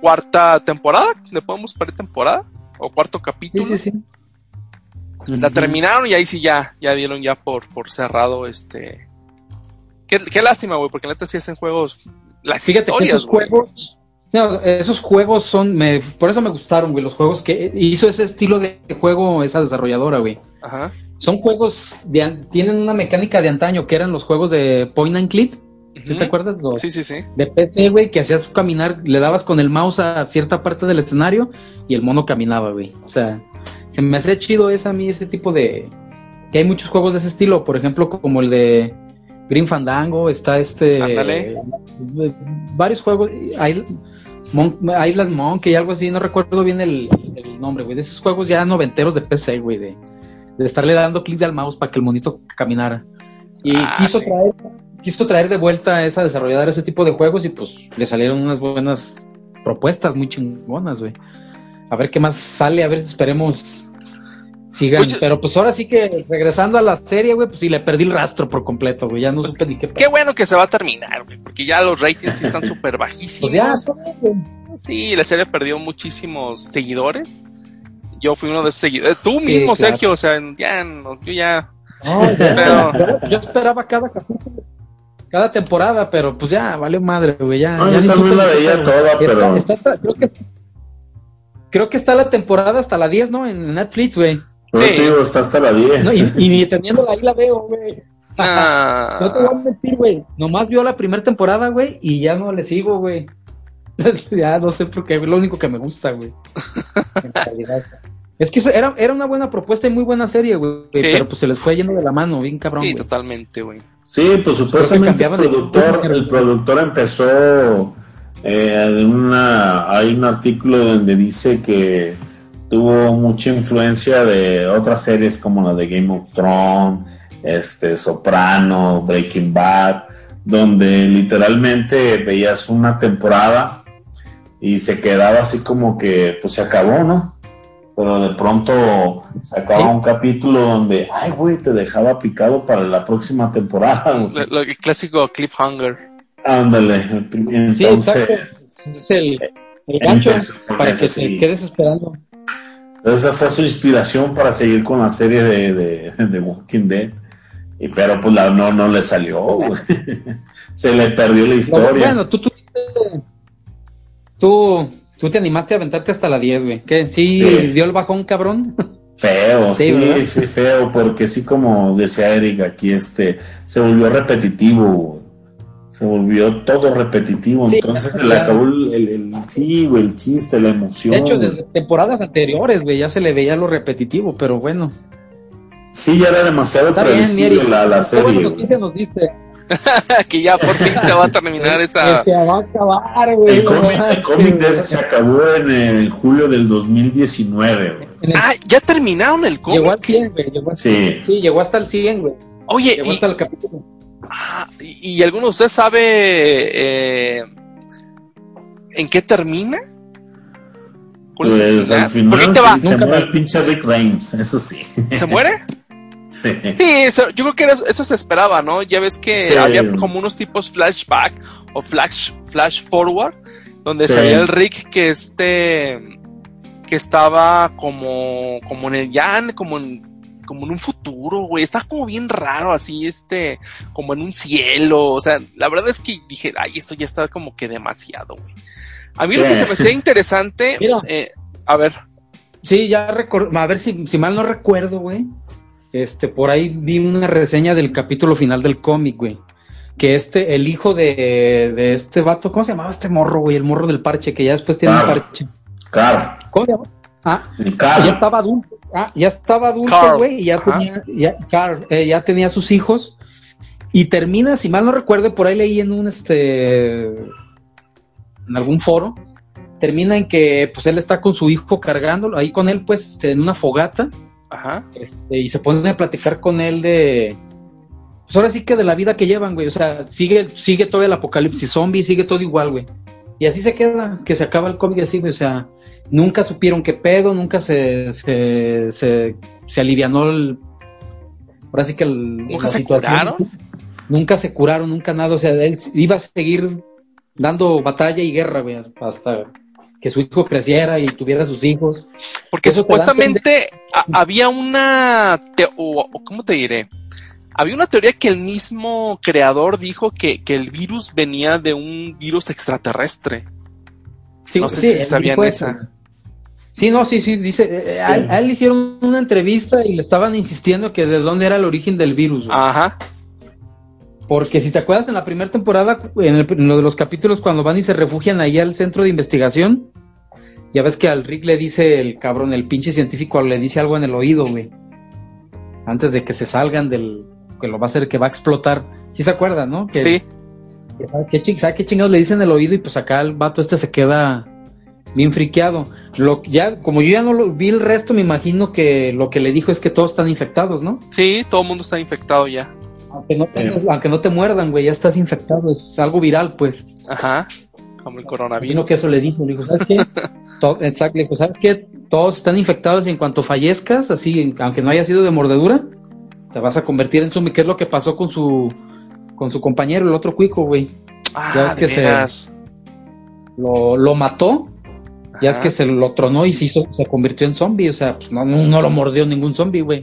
cuarta temporada, le podemos poner temporada, o cuarto capítulo. Sí, sí, sí. La terminaron y ahí sí ya, ya dieron ya por, por cerrado este. Qué, qué lástima, güey, porque neta sí hacen juegos. Las Fíjate historias, esos juegos, no, esos juegos son, me, por eso me gustaron, güey, los juegos que hizo ese estilo de juego esa desarrolladora, güey. Ajá. Son juegos, de, tienen una mecánica de antaño, que eran los juegos de Point and Click, ¿sí Ujú. te acuerdas? Los Sí, sí, sí. De PC, güey, que hacías caminar, le dabas con el mouse a cierta parte del escenario y el mono caminaba, güey. O sea, se me hace chido ese a mí, ese tipo de... Que hay muchos juegos de ese estilo, por ejemplo, como el de Green Fandango, está este... Ándale. varios juegos, Isl- Mon- Island Monkey, algo así, no recuerdo bien el, el nombre, güey, de esos juegos ya noventeros de PC, güey, de, de estarle dando clic al mouse para que el monito caminara. Y Ah, quiso sí. traer quiso traer de vuelta a esa desarrolladora ese tipo de juegos y pues le salieron unas buenas propuestas muy chingonas, güey. A ver qué más sale, a ver si esperemos sigan. Oye. Pero pues ahora sí que regresando a la serie, güey, pues sí le perdí el rastro por completo, güey. Ya no Pues, supe ni qué Qué bueno que se va a terminar, güey, porque ya los ratings sí están *laughs* súper bajísimos. Pues ya. Sí, la serie perdió muchísimos seguidores. Yo fui uno de esos seguidores. Tú Sí, mismo, claro. Sergio, o sea, ya, no, yo ya. No, o sea, Pero- yo, yo esperaba cada capítulo, cada temporada, pero pues ya, valió madre, güey. Ya, No, ya yo también la veía toda, Está- pero- está- está- creo, que, creo que está la temporada hasta la 10, ¿no? En Netflix, güey. Pero Sí. te digo, está hasta la 10. No, y, y ni teniéndola ahí la veo, güey. *laughs* Ah, *laughs* No te voy a mentir, güey. Nomás vio la primera temporada, güey, y ya no le sigo, güey. *laughs* ya no sé por qué, es lo único que me gusta, güey. En realidad. Es que era, era una buena propuesta y muy buena serie, güey. Pero pues se les fue yendo de la mano, bien cabrón, sí, totalmente, güey. Sí, pues supuestamente el de- productor, el productor empezó eh, de una, hay un artículo donde dice que tuvo mucha influencia de otras series como la de Game of Thrones, este Soprano, Breaking Bad, donde literalmente veías una temporada y se quedaba así como que pues se acabó, ¿no? Pero de pronto sacaba Sí. un capítulo donde, ay, güey, te dejaba picado para la próxima temporada. güey. Lo- lo- el clásico cliffhanger. Ándale, Sí, entonces, exacto. Es el, el gancho para que sí. te quedes esperando. esa fue su inspiración para seguir con la serie de, de, de Walking Dead. Y, pero pues la, no, no le salió, güey. *laughs* Se le perdió la historia. Bueno, tú tuviste. Tú, tú te animaste a aventarte hasta la 10, güey. ¿Qué? ¿Sí, Sí. dio el bajón, cabrón? *laughs* Feo, Sí, sí, feo, porque sí, como decía Eric, aquí este, se volvió repetitivo, güey. se volvió todo repetitivo, Sí, entonces se le acabó el, el, el- sí, güey, el chiste, la emoción. De hecho, güey. desde temporadas anteriores, güey, ya se le veía lo repetitivo, pero bueno. Sí, ya era demasiado Está bien, la, la Qué serie. buena noticia nos diste. *laughs* que ya por fin se va a terminar esa. Se va a acabar, güey. El cómic, el manches, cómic de se acabó en, en julio del 2019, güey. El- Ah, ya terminaron el cómic. Llegó al 100, güey. Llegó al Sí. Sí, llegó hasta el 100, güey. Oye, Llegó y, hasta el capítulo. ah, y, y alguno de ustedes sabe eh, en qué termina? ¿Cuál es el Pues al final? Ahí final te va, se Nunca muere me- el pinche Rick Reigns, eso sí. ¿se muere? *laughs* Sí. Eso- yo creo que eso se esperaba, ¿no? Ya ves que Sí. había como unos tipos flashback o flash, flash forward, donde Sí. salía el Rick que este que estaba como como en el ya en- como en como en un futuro, güey, está como bien raro así, este, como en un cielo, o sea, la verdad es que dije, ay, esto ya está como que demasiado, güey. A mí lo que se me hacía interesante, Mira. eh, a ver, Sí, ya recuerdo. A ver si, si mal no recuerdo, güey. Este, por ahí vi una reseña del capítulo final del cómic, güey. Que este, el hijo de, de este vato, ¿cómo se llamaba este morro, güey? El morro del parche, que ya después tiene un Carl. parche. Carl, ¿Cómo se llama? Ah, Carl. ya estaba adulto. Ah, ya estaba adulto, Carl. güey, y ya tenía, ya, Carl, eh, ya tenía sus hijos. Y termina, si mal no recuerdo, por ahí leí en un este en algún foro, termina en que pues él está con su hijo cargándolo, ahí con él, pues, este, en una fogata, ajá, este, y se pone a platicar con él de pues ahora sí que de la vida que llevan, güey. O sea, sigue, sigue todo el apocalipsis zombie, sigue todo igual, güey. Y así se queda, que se acaba el cómic así, güey. O sea, nunca supieron qué pedo, nunca se, se, se, se alivianó el. Ahora sí que el, ¿Nunca la se situación. curaron? Nunca se curaron, nunca nada. O sea, él iba a seguir dando batalla y guerra, güey, hasta que su hijo creciera y tuviera sus hijos. Porque Eso supuestamente había una. o- ¿Cómo te diré? Había una teoría que el mismo creador dijo que, que el virus venía de un virus extraterrestre. Sí, No sé sí, si sabían esa. Sí, no, sí, sí, dice, eh, eh, a, él, a él hicieron una entrevista y le estaban insistiendo que de dónde era el origen del virus, güey. Ajá. Porque si te acuerdas en la primera temporada, en, el- en lo de los capítulos cuando van y se refugian ahí al centro de investigación, ya ves que al Rick le dice el cabrón, el pinche científico le dice algo en el oído, güey. Antes de que se salgan del, que lo va a hacer, que va a explotar. ¿Sí se acuerdan, no? Que, Sí. que ¿Sabe qué, ching- sabe qué chingados le dicen en el oído? Y pues acá el vato este se queda bien friqueado. Lo, ya, como yo ya no lo vi el resto, me imagino que lo que le dijo es que todos están infectados, ¿no? Sí, todo el mundo está infectado ya. Aunque no, tengas- aunque no te muerdan, güey, ya estás infectado, es algo viral, pues. Ajá. Como el coronavirus. que eso le dijo, le dijo, ¿sabes qué? *laughs* To- exacto, le dijo, ¿sabes qué? Todos están infectados y en cuanto fallezcas, así, aunque no haya sido de mordedura, te vas a convertir en zombie, que es lo que pasó con su con su compañero, el otro cuico, güey. Ah, Ya es que se-. Lo, lo mató, ya es Ajá. que se lo tronó y se hizo, se convirtió en zombie, o sea, pues no, no, no lo mordió ningún zombie, güey.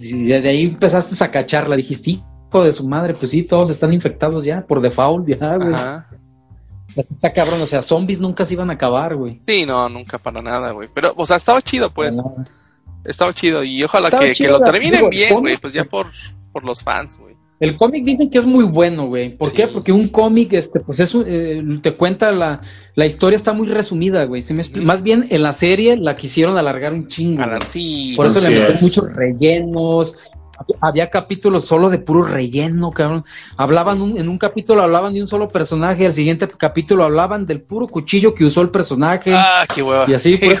Y desde ahí empezaste a cacharla, dijiste, hijo de su madre, pues sí, todos están infectados ya, por default, ya, güey. Ajá. O sea, está cabrón, o sea, zombies nunca se iban a acabar, güey. Sí, no, nunca para nada, güey. Pero, o sea, estaba chido, pues. Estaba chido. Y ojalá que, que chido, lo terminen digo, bien, güey. Pues ya por, por los fans, güey. El cómic dicen que es muy bueno, güey. ¿Por Sí. qué? Porque un cómic, este, pues es, un- eh, te cuenta la, la historia está muy resumida, güey. ¿Sí me Ujú. Más bien en la serie la quisieron alargar un chingo. Alan, sí. Por eso le metieron muchos rellenos. Había capítulos solo de puro relleno, cabrón. Hablaban un- en un capítulo hablaban de un solo personaje, al siguiente capítulo hablaban del puro cuchillo que usó el personaje. Ah, qué hueva. Y así, *laughs* qué pues,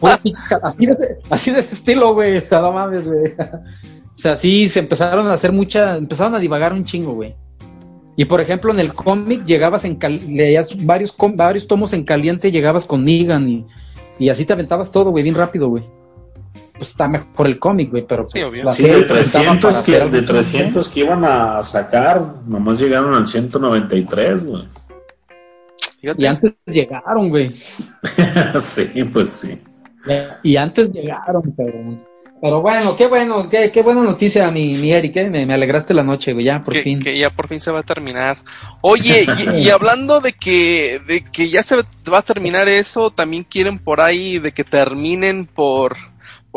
hueva. Ca- así, de ese, así de ese estilo, güey. O sea, no mames, güey. O sea, sí, se empezaron a hacer mucha, empezaron a divagar un chingo, güey. Y por ejemplo, en el cómic llegabas en leías varios, varios tomos en caliente, llegabas con Negan y, y así te aventabas todo, güey, bien rápido, güey. Pues está mejor el cómic, güey, pero pues, Sí, obvio. la Sí, serie de presentaba 300, para que, de chingón. 300 que iban a sacar, nomás llegaron al 193, güey. Fíjate. Y antes llegaron, güey. *laughs* sí, pues sí. Y antes llegaron, pero... Pero bueno, qué bueno, qué, qué buena noticia, mi, mi Eric, ¿eh? me, me alegraste la noche, güey, ya, por que, fin. que ya por fin se va a terminar. Oye, y, *laughs* y hablando de que, de que ya se va a terminar eso, también quieren por ahí de que terminen por,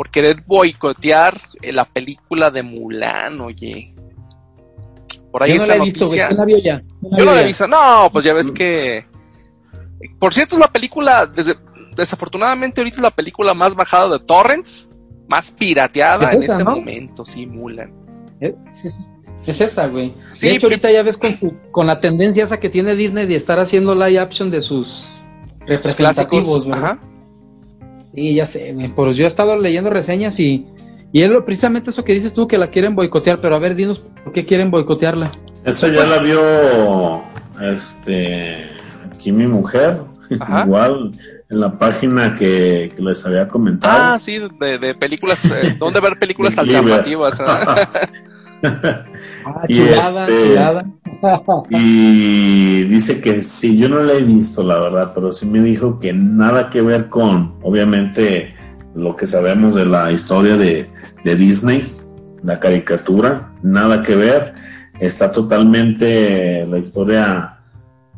por querer boicotear eh, la película de Mulan, oye. Por ahí Yo no esa la he visto, noticia. ¿quién la vio ya? ¿Quién Yo no la he visto. No, pues ya ves que. Por cierto, es la película, desde, desafortunadamente, ahorita es la película más bajada de Torrents, más pirateada Es en esa, este ¿no? momento, sí, Mulan. Es, es- es esa, güey. Sí, de hecho, ahorita ya ves con, con la tendencia esa que tiene Disney de estar haciendo live action de sus representativos, clásicos. Ajá. Sí, ya sé, güey. Pues yo he estado leyendo reseñas y, y es lo, precisamente eso que dices tú, que la quieren boicotear, pero a ver, dinos por qué quieren boicotearla. Eso ya la vio este aquí mi mujer, Ajá. igual en la página que, que les había comentado. Ah, sí, de, de películas, eh, ¿dónde ver películas *laughs* alternativas? *laughs* Ah, Y chulada, este- chulada. y dice que sí, yo no la he visto, la verdad, pero sí me dijo que nada que ver con, obviamente, lo que sabemos de la historia de, de Disney, la caricatura, nada que ver. Está totalmente la historia,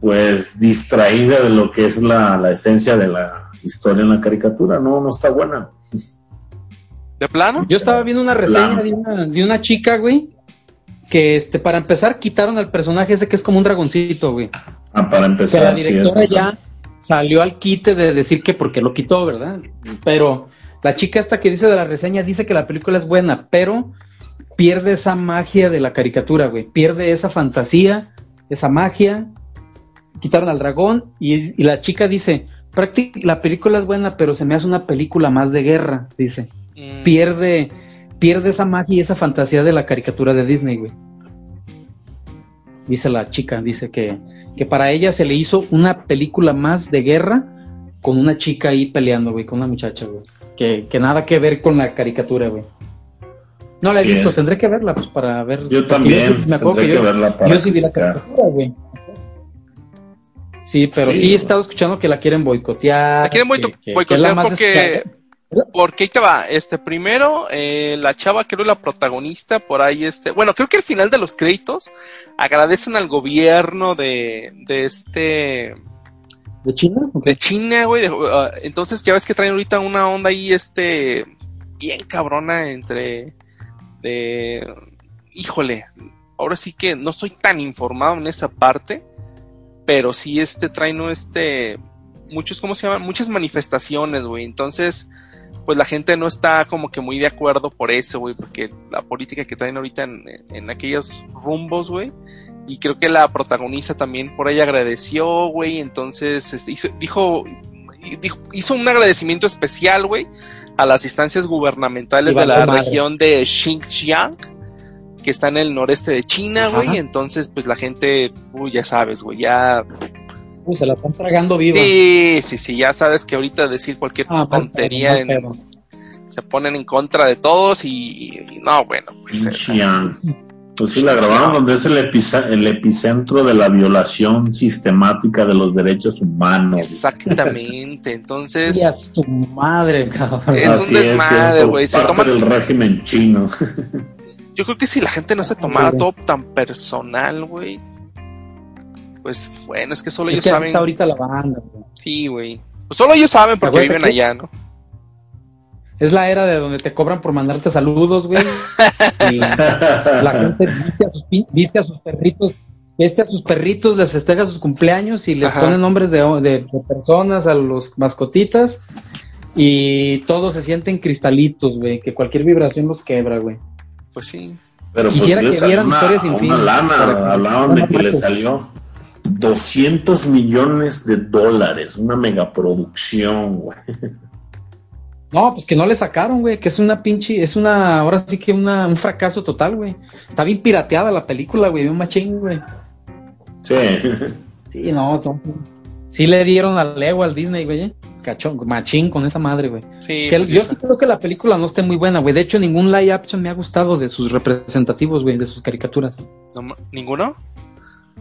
pues, distraída de lo que es la, la esencia de la historia en la caricatura. No, no está buena. ¿De plano? Yo estaba viendo una reseña Claro. de una, de una chica, güey, que este, para empezar quitaron al personaje ese que es como un dragoncito, güey. Ah, para Que empezar, la sí, directora ya salió al quite de decir que porque lo quitó, ¿verdad? Pero la chica esta que dice de la reseña dice que la película es buena, pero pierde esa magia de la caricatura, güey. Pierde esa fantasía, esa magia. Quitaron al dragón y, y la chica dice, "Prácti- la película es buena, pero se me hace una película más de guerra, dice. Mm, Pierde, pierde esa magia y esa fantasía de la caricatura de Disney, güey. dice la chica, dice que, que para ella se le hizo una película más de guerra con una chica ahí peleando, güey, con una muchacha, güey. Que, que nada que ver con la caricatura, güey. No la he Sí visto, es. tendré que verla, pues para ver. Yo también sí me acuerdo tendré que que yo, verla para yo sí vi la caricatura, güey. Sí, pero Sí. sí, he estado escuchando que la quieren boicotear. La quieren boicotear la más porque-. Porque ahí te va, este, primero, eh, la chava, creo la protagonista, por ahí, este, bueno, creo que al final de los créditos agradecen al gobierno de, de este, ¿De China? De China, güey. de- uh, entonces ya ves que traen ahorita una onda ahí, este, bien cabrona entre, de, híjole, ahora sí que no estoy tan informado en esa parte, pero sí, este, traen, este, muchos, ¿cómo se llaman? Muchas manifestaciones, güey. Entonces, pues la gente no está como que muy de acuerdo por eso, güey, porque la política que traen ahorita en, en aquellos rumbos, güey. Y creo que la protagonista también por ahí agradeció, güey. Entonces este, hizo, dijo, dijo- hizo un agradecimiento especial, güey, a las instancias gubernamentales de la región de Xinjiang, que está en el noreste de China, güey. Entonces, pues la gente, uy, ya sabes, güey, ya. Uy, se la están tragando viva. Sí, sí, sí, ya sabes que ahorita decir cualquier Ah, tontería se ponen en contra de todos y, y no, bueno, pues. eh. Pues sí, la grabaron donde es el, epice- el epicentro de la violación sistemática de los derechos humanos. Exactamente, entonces Y a su madre, cabrón. Es un Así es, desmadre, güey, se parte toman- del régimen chino. yo creo que si la gente no se tomara todo tan personal, güey, pues bueno, es que solo Es ellos que saben. está ahorita la banda, güey. Sí, güey. Pues solo ellos saben porque viven que- allá, ¿no? Es la era de donde te cobran por mandarte saludos, güey. *laughs* Y la gente viste a sus, viste a sus perritos, viste a sus perritos, les festeja sus cumpleaños y les Ajá. ponen nombres de, de- de personas a los mascotitas. Y todos se sienten cristalitos, güey. Que cualquier vibración los quebra, güey. Pues sí. Pero pues Quisiera sí, que vieran una, historias sin fin. una lana, hablaban de que le parte. salió 200 millones de dólares, una megaproducción, güey. No, pues que no le sacaron, güey, que es una pinche, es una, ahora sí que una, un fracaso total, güey. Está bien pirateada la película, güey, un machín, güey. Sí. Sí, no, no. Sí le dieron a legua al Disney, güey. eh. Cachón, machín con esa madre, güey. Sí, Que yo sí creo que la película no esté muy buena, güey. De hecho, ningún live action me ha gustado de sus representativos, güey, de sus caricaturas. no ¿Ninguno?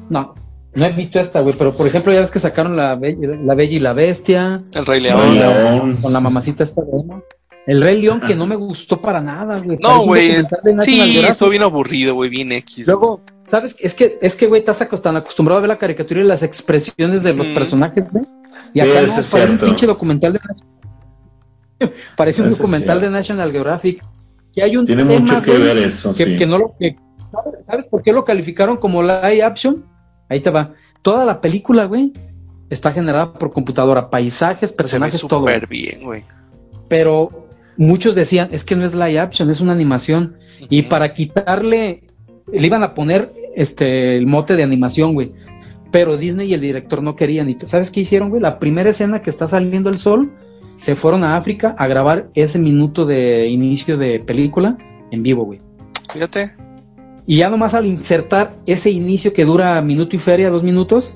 No, no he visto esta, güey. Pero por ejemplo, ya ves que sacaron la, Be- la Bella y la Bestia, El Rey Rey León. Con la mamacita esta de Emma. El Rey León, que no me gustó para nada, güey. No, güey. Sí, estuvo bien aburrido, güey, bien X. Luego, ¿sabes? Es que, es que, güey, estás tan acostumbrado a ver la caricatura y las expresiones de los personajes, güey. Y Sí, acá no, eso es parece un pinche documental de *laughs* Parece un Eso documental de. National Geographic. Que hay un Tiene tema, mucho que güey, ver eso, que, sí. que no lo que ¿sabes, ¿Sabes por qué lo calificaron como live action? Ahí te va. Toda la película, güey, está generada por computadora, paisajes, Se ve personajes, todo. bien, güey. Pero muchos decían, es que no es live action, es una animación. Y para quitarle, le iban a poner este el mote de animación, güey. Pero Disney y el director no querían. ¿Y sabes qué hicieron, güey? La primera escena que está saliendo el sol, se fueron a África a grabar ese minuto de inicio de película en vivo, güey. Fíjate. Y ya nomás al insertar ese inicio que dura minuto y feria, dos minutos,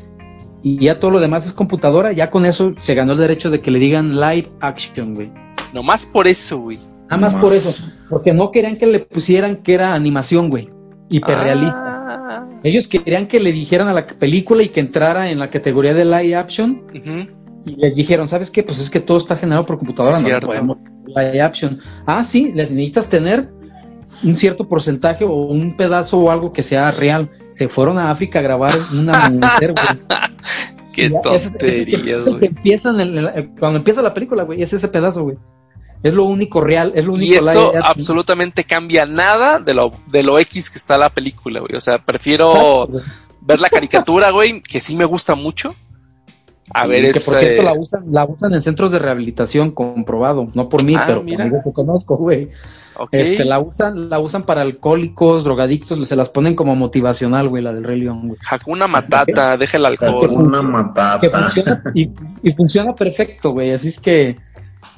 y ya todo lo demás es computadora, ya con eso se ganó el derecho de que le digan live action, güey. Nomás por eso, güey. Nada más Nomás. por eso, porque no querían que le pusieran que era animación, güey, hiperrealista. Ah, Ellos querían que le dijeran a la película y que entrara en la categoría de live action y les dijeron, ¿sabes qué? Pues es que todo está generado por computadora, Sí, no podemos live action. Ah, sí, les necesitas tener un cierto porcentaje o un pedazo o algo que sea real. Se fueron a África a grabar un amanecer, güey. *laughs* Qué tonterías, güey. empieza el- cuando empieza la película, güey, es ese pedazo, güey. Es lo único real, es lo único Y eso live absolutamente cambia nada de lo, de lo X que está la película, güey. O sea, prefiero Exacto, ver la caricatura, güey, que sí me gusta mucho. A ver, que es. por cierto eh, la usan, la usan en centros de rehabilitación comprobado, no por mí, Ah, pero mira. por amigos que conozco, güey. Este, la usan, la usan para alcohólicos, drogadictos, se las ponen como motivacional, güey, la del Rey León, güey. Hakuna Matata, deja el alcohol. Una Que matata. funciona y, y funciona perfecto, güey. Así es que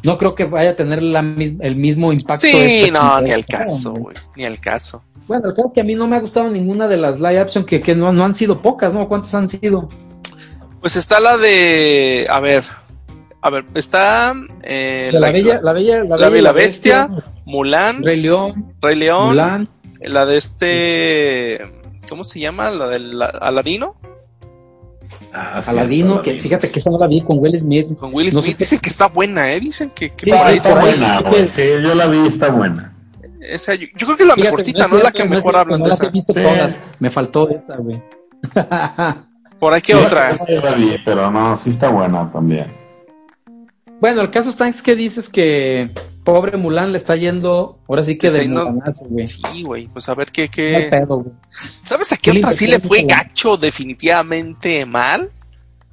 no creo que vaya a tener la el mismo impacto. Sí, esta no, ni al caso, güey. Ni al caso. Bueno, el caso es que a mí no me ha gustado ninguna de las live action que, que no, no han sido pocas, ¿no? ¿Cuántas han sido? Pues está la de. A ver. A ver, está. eh, O sea, la, bella, la bella, la Bella Bella y la Bestia, Mulan, Rey León, Rey León, Mulan. la de este. ¿Cómo se llama? La del Aladino. Ah, sí, Aladino, que Aladino. fíjate que esa no la vi con Will Smith. Con Will No Smith. sé- Dicen que está buena, ¿eh? Dicen que. que Sí, está buena, que- Sí, yo la vi, está buena. Esa, yo, yo creo que es la Fíjate, mejorcita, no es la que no mejor hablan no de las he esa. visto Sí. todas. Me faltó esa, güey. *laughs* Por ahí que Sí, otra. yo la vi, pero no, sí está buena también. Bueno, el caso está es que dices que pobre Mulan le está yendo, ahora sí que de mulanazo, güey. Sí, güey. Pues a ver qué. No qué... pedo, güey. ¿Sabes a qué ¿Qué le otra sí le fue gacho definitivamente mal?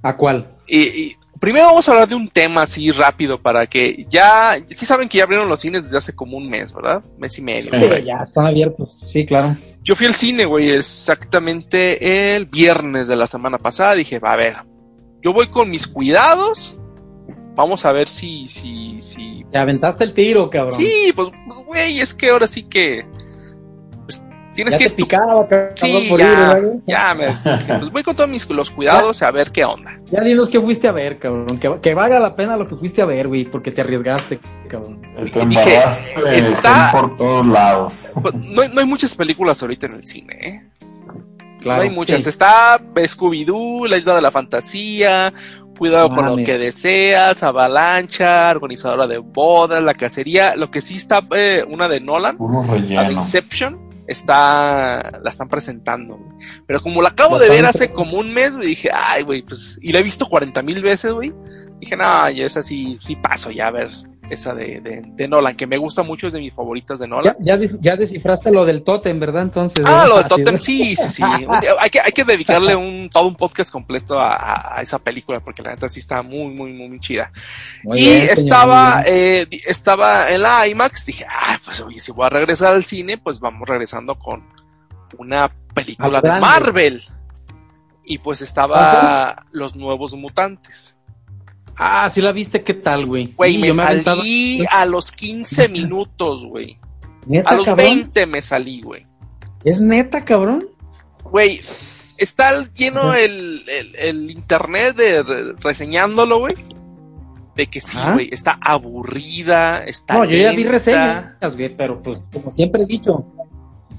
¿A cuál? Y, y primero vamos a hablar de un tema así rápido para que ya, sí saben que ya abrieron los cines desde hace como un mes, ¿verdad? Mes y medio. Sí. ya están abiertos, sí, claro. Yo fui al cine, güey, exactamente el viernes de la semana pasada. Dije, va a ver, yo voy con mis cuidados. Vamos a ver si, si, si. Te aventaste el tiro, cabrón. Sí, pues, pues, güey, es que ahora sí que. pues, tienes ya que te ir tú- picaba, cabrón, Sí, por ir, ya, ¿verdad? ya me *laughs* pues voy con todos mis los cuidados a ver qué onda. Ya dinos qué fuiste a ver, cabrón. Que, que valga la pena lo que fuiste a ver, güey, porque te arriesgaste, cabrón. Te Dije, embarraste está- por todos lados. Pues, no, hay- no hay muchas películas ahorita en el cine, ¿eh? Claro. no hay muchas. sí. Está Scooby-Doo, La Isla de la Fantasía, Cuidado con lo que deseas, Avalancha, Organizadora de Bodas, La Cacería. Lo que sí está, eh, una de Nolan, la de. Inception, está, la están presentando. güey. Pero como la acabo de ver hace como un mes, dije, ay, güey, pues, y la he visto 40 mil veces, güey. Dije, no, ya esa sí, sí paso ya a ver esa de, de, de Nolan, que me gusta mucho, es de mis favoritas de Nolan. Ya, ya, des- ya descifraste lo del tótem, ¿verdad? Entonces. Ah, ¿verdad? lo de Así Totem, de- sí, sí, sí. *laughs* Hay que, hay que dedicarle un, todo un podcast completo a, esa película, porque la neta sí está muy, muy, muy, chida. Muy y bien, estaba, eh, estaba en la IMAX, dije, ah, pues oye, si voy a regresar al cine, pues vamos regresando con una película de. Marvel. Y pues estaba Los Nuevos Mutantes. Ah, sí la viste, ¿qué tal, güey? Güey, Sí, me salí a los 15 minutos, güey. ¿Neta, A los cabrón? 20 me salí, güey. ¿Es neta, cabrón? Güey, está lleno el, el, el internet de re- reseñándolo, güey. De que sí, Ah. güey, está aburrida, está. No, yo ya vi reseñas, güey, pero pues, como siempre he dicho,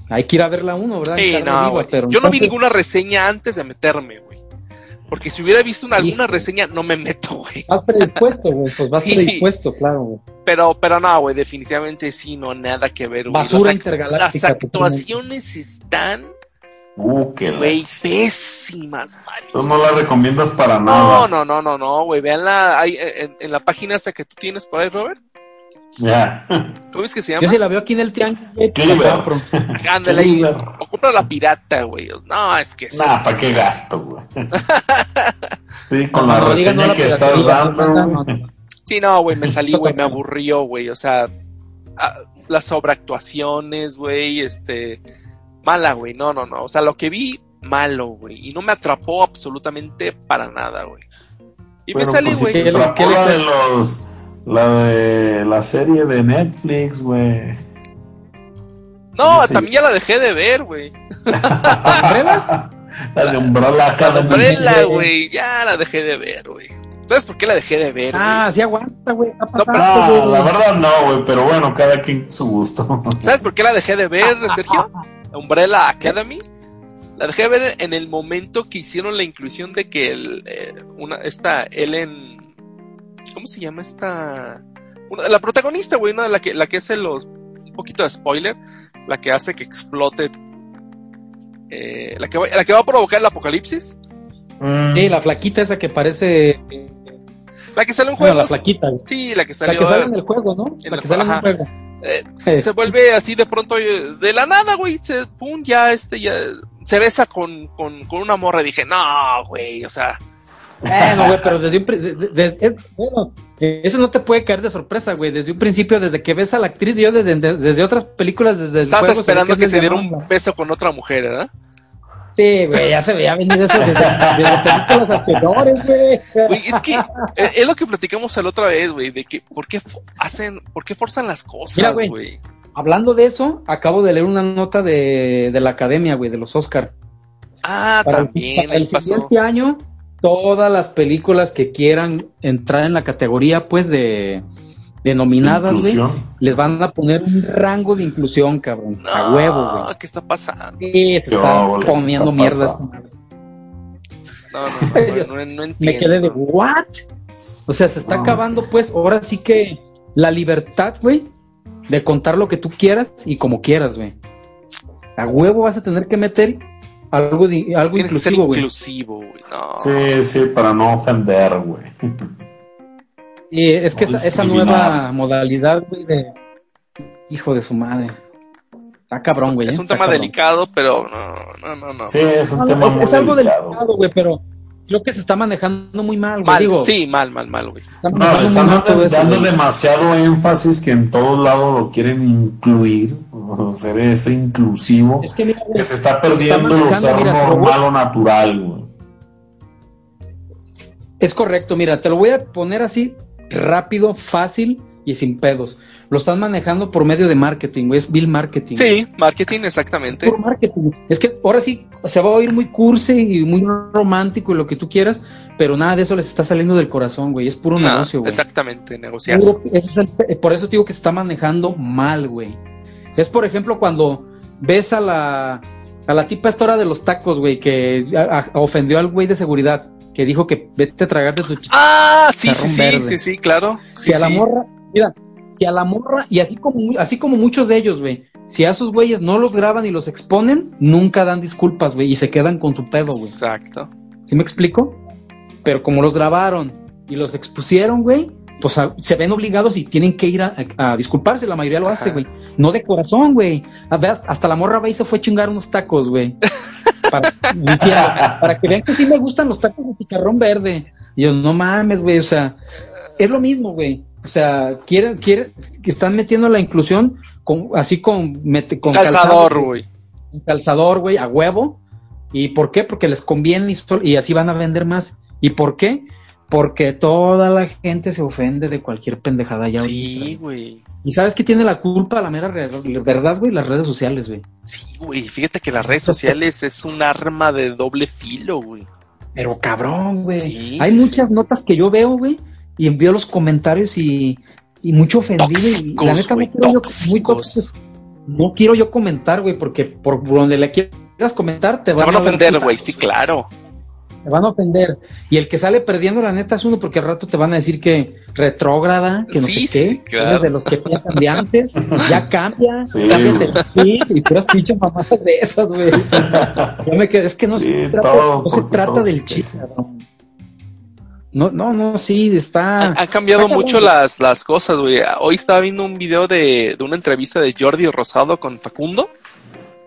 hay que ir a verla uno, ¿verdad? Sí, no, viva, güey. pero Yo no vi ninguna reseña antes de meterme, güey. Porque si hubiera visto una, alguna reseña, no me meto, güey. Vas predispuesto, güey, pues vas *laughs* Sí. predispuesto, claro, güey. Pero, pero no, güey, definitivamente sí, no, nada que ver, güey. Basura intergaláctica, Las actuaciones están, Uh, qué güey, pésimas, Tú no la recomiendas para No, nada. no, no, no, no, güey. Veanla ahí en, en la página esa que tú tienes por ahí, Robert. Ya. ¿Cómo es que se Yo llama? si la veo aquí en el tianguis, pues. *laughs* Ándale ahí. O compra la pirata, güey. No, es que Nah, es- ¿para qué gasto, güey? *laughs* Sí, con No, la no digas no reseña la que estás dando. no, no, güey. no. Sí, no, güey, me salí, güey, me *laughs* aburrió, güey. O sea, ah, las sobreactuaciones, güey, este. Mala, güey. No, no, no. O sea, lo que vi, malo, güey. Y no me atrapó absolutamente para nada, güey. Y me salí, pues, si güey. te ¿Qué le- atrapó qué le la de los. La de la serie de Netflix, güey. No, también ya la dejé de ver, güey. ¿Umbrella? *laughs* La de Umbrella La Academy. Umbrella, güey. Ya la dejé de ver, güey. ¿Sabes por qué la dejé de ver? Ah, sí aguanta, güey, pero- No, la verdad no, güey, pero bueno, cada quien su gusto. ¿Sabes por qué la dejé de ver, *laughs* Sergio? Umbrella Academy. La dejé de ver en el momento que hicieron la inclusión de que el, eh, una, esta Ellen, ¿cómo se llama esta? Una- la protagonista, güey, una de la que, la que hace los, un poquito de spoiler, la que hace que explote, eh, la que va, la que va a provocar el apocalipsis, Mm, Sí, la flaquita esa que parece... la que sale en Bueno, la flaquita, güey. Sí, la que La salió. que sale en el juego, ¿no? en La que sale en el juego. eh, se vuelve así de pronto eh, de la nada, güey, se pum, ya este ya se besa con, con, con una morra, dije, "No, güey, o sea, Bueno, güey, pero desde un... bueno, eso no te puede caer de sorpresa, güey. Desde un principio, desde que ves a la actriz, yo desde, de- desde otras películas, desde el estás juego, esperando que se diera un beso con otra mujer, ¿verdad?" Sí, güey, ya se veía venir eso desde, desde películas anteriores, güey. Güey, es que eh, es lo que platicamos la otra vez, güey, de que por qué hacen, por qué forzan las Mira, cosas, güey. güey. Hablando de eso, acabo de leer una nota de, de la academia, güey, de los Oscar. Ah, Para el- también, para el, siguiente año, todas las películas que quieran entrar en la categoría, pues, de, de nominadas, güey, les van a poner un rango de inclusión, cabrón. a huevo, güey. ¿qué está pasando? Sí, se Qué está óvole, poniendo está mierda. pasando. No, no, no, no, no, no *laughs* entiendo. Me quedé de, ¿what? O sea, se está No. acabando, pues, ahora sí que la libertad, güey, de contar lo que tú quieras y como quieras, güey. A huevo vas a tener que meter algo, de, algo Tiene inclusivo, güey. inclusivo, güey. No. Sí, sí, para no ofender, güey. Y es que No esa, nueva modalidad, güey, de hijo de su madre. Está cabrón, güey. Es ¿eh? un tema cabrón. delicado, pero no, no, no, no. Sí, es un No, tema es, muy es algo delicado, güey, pero creo que se está manejando muy mal, güey. Mal, Digo, sí, mal, mal, mal, güey. está No, muy están dando, eso, dando güey. demasiado énfasis que en todos lados lo quieren incluir, o sea, ser ese inclusivo, Es que mira, güey, que se está perdiendo lo manejando, ser normal o natural, güey. Es correcto, mira, te lo voy a poner así rápido, fácil y sin pedos. Lo están manejando por medio de marketing, güey, es bill marketing. Sí, marketing, Es exactamente. por marketing. Es que ahora sí se va a oír muy cursi y muy romántico y lo que tú quieras, pero nada de eso les está saliendo del corazón, güey. Es puro No, negocio, güey. exactamente, negociar. Es por eso te digo que se está manejando mal, güey. Es por ejemplo cuando ves a la a la tipa esta hora de los tacos, güey, que a- a- ofendió al güey de seguridad, que dijo que vete a tragarte tu ch- Ah, sí, sí, sí, sí, sí, claro. si Sí, a la morra, mira, si a la morra, y así como, así como muchos de ellos, güey, si a esos güeyes no los graban y los exponen, nunca dan disculpas, güey, y se quedan con su pedo, güey. Exacto. ¿Sí me explico? Pero como los grabaron y los expusieron, güey, pues a- se ven obligados y tienen que ir a, a- a disculparse, la mayoría lo Ajá. hace, güey. No de corazón, güey. A ver, hasta la morra va y se fue a chingar unos tacos, güey. *laughs* Para, para que vean que sí me gustan los tacos de chicharrón verde. Y yo, no mames, güey, o sea, es lo mismo, güey. O sea, quieren, quieren, que están metiendo la inclusión con, así con, mete, con Calzador, calzado, güey. un calzador, güey, a huevo. ¿Y por qué? Porque les conviene y, sol- y así van a vender más. ¿Y por qué? Porque toda la gente se ofende de cualquier pendejada ya Sí, güey. ¿Y sabes qué tiene la culpa, la mera verdad, güey? Las redes sociales, güey. Sí, güey. Fíjate que las redes sociales *laughs* es un arma de doble filo, güey. Pero cabrón, güey. Sí, Hay sí, muchas notas que yo veo, güey, y envío los comentarios y, y mucho ofendido. y la neta no quiero yo, muy tóxicos. No quiero yo comentar, güey, porque por donde le quieras comentar te Se van a ofender, güey. Sí, claro. Te van a ofender. Y el que sale perdiendo, la neta, es uno porque al rato te van a decir que retrógrada, que no Sí, sé sí, qué. sí, claro. Eres de los que piensan de antes. Ya *laughs* cambia. Sí, cámbiate chip y puras pinches mamadas de esas, güey. *laughs* Es que no Sí, se trata, todo, no se trata del cabrón. No, no, no, sí, está. Han, han cambiado está mucho las, las cosas, güey. Hoy estaba viendo un video de, de una entrevista de Jordi Rosado con Facundo.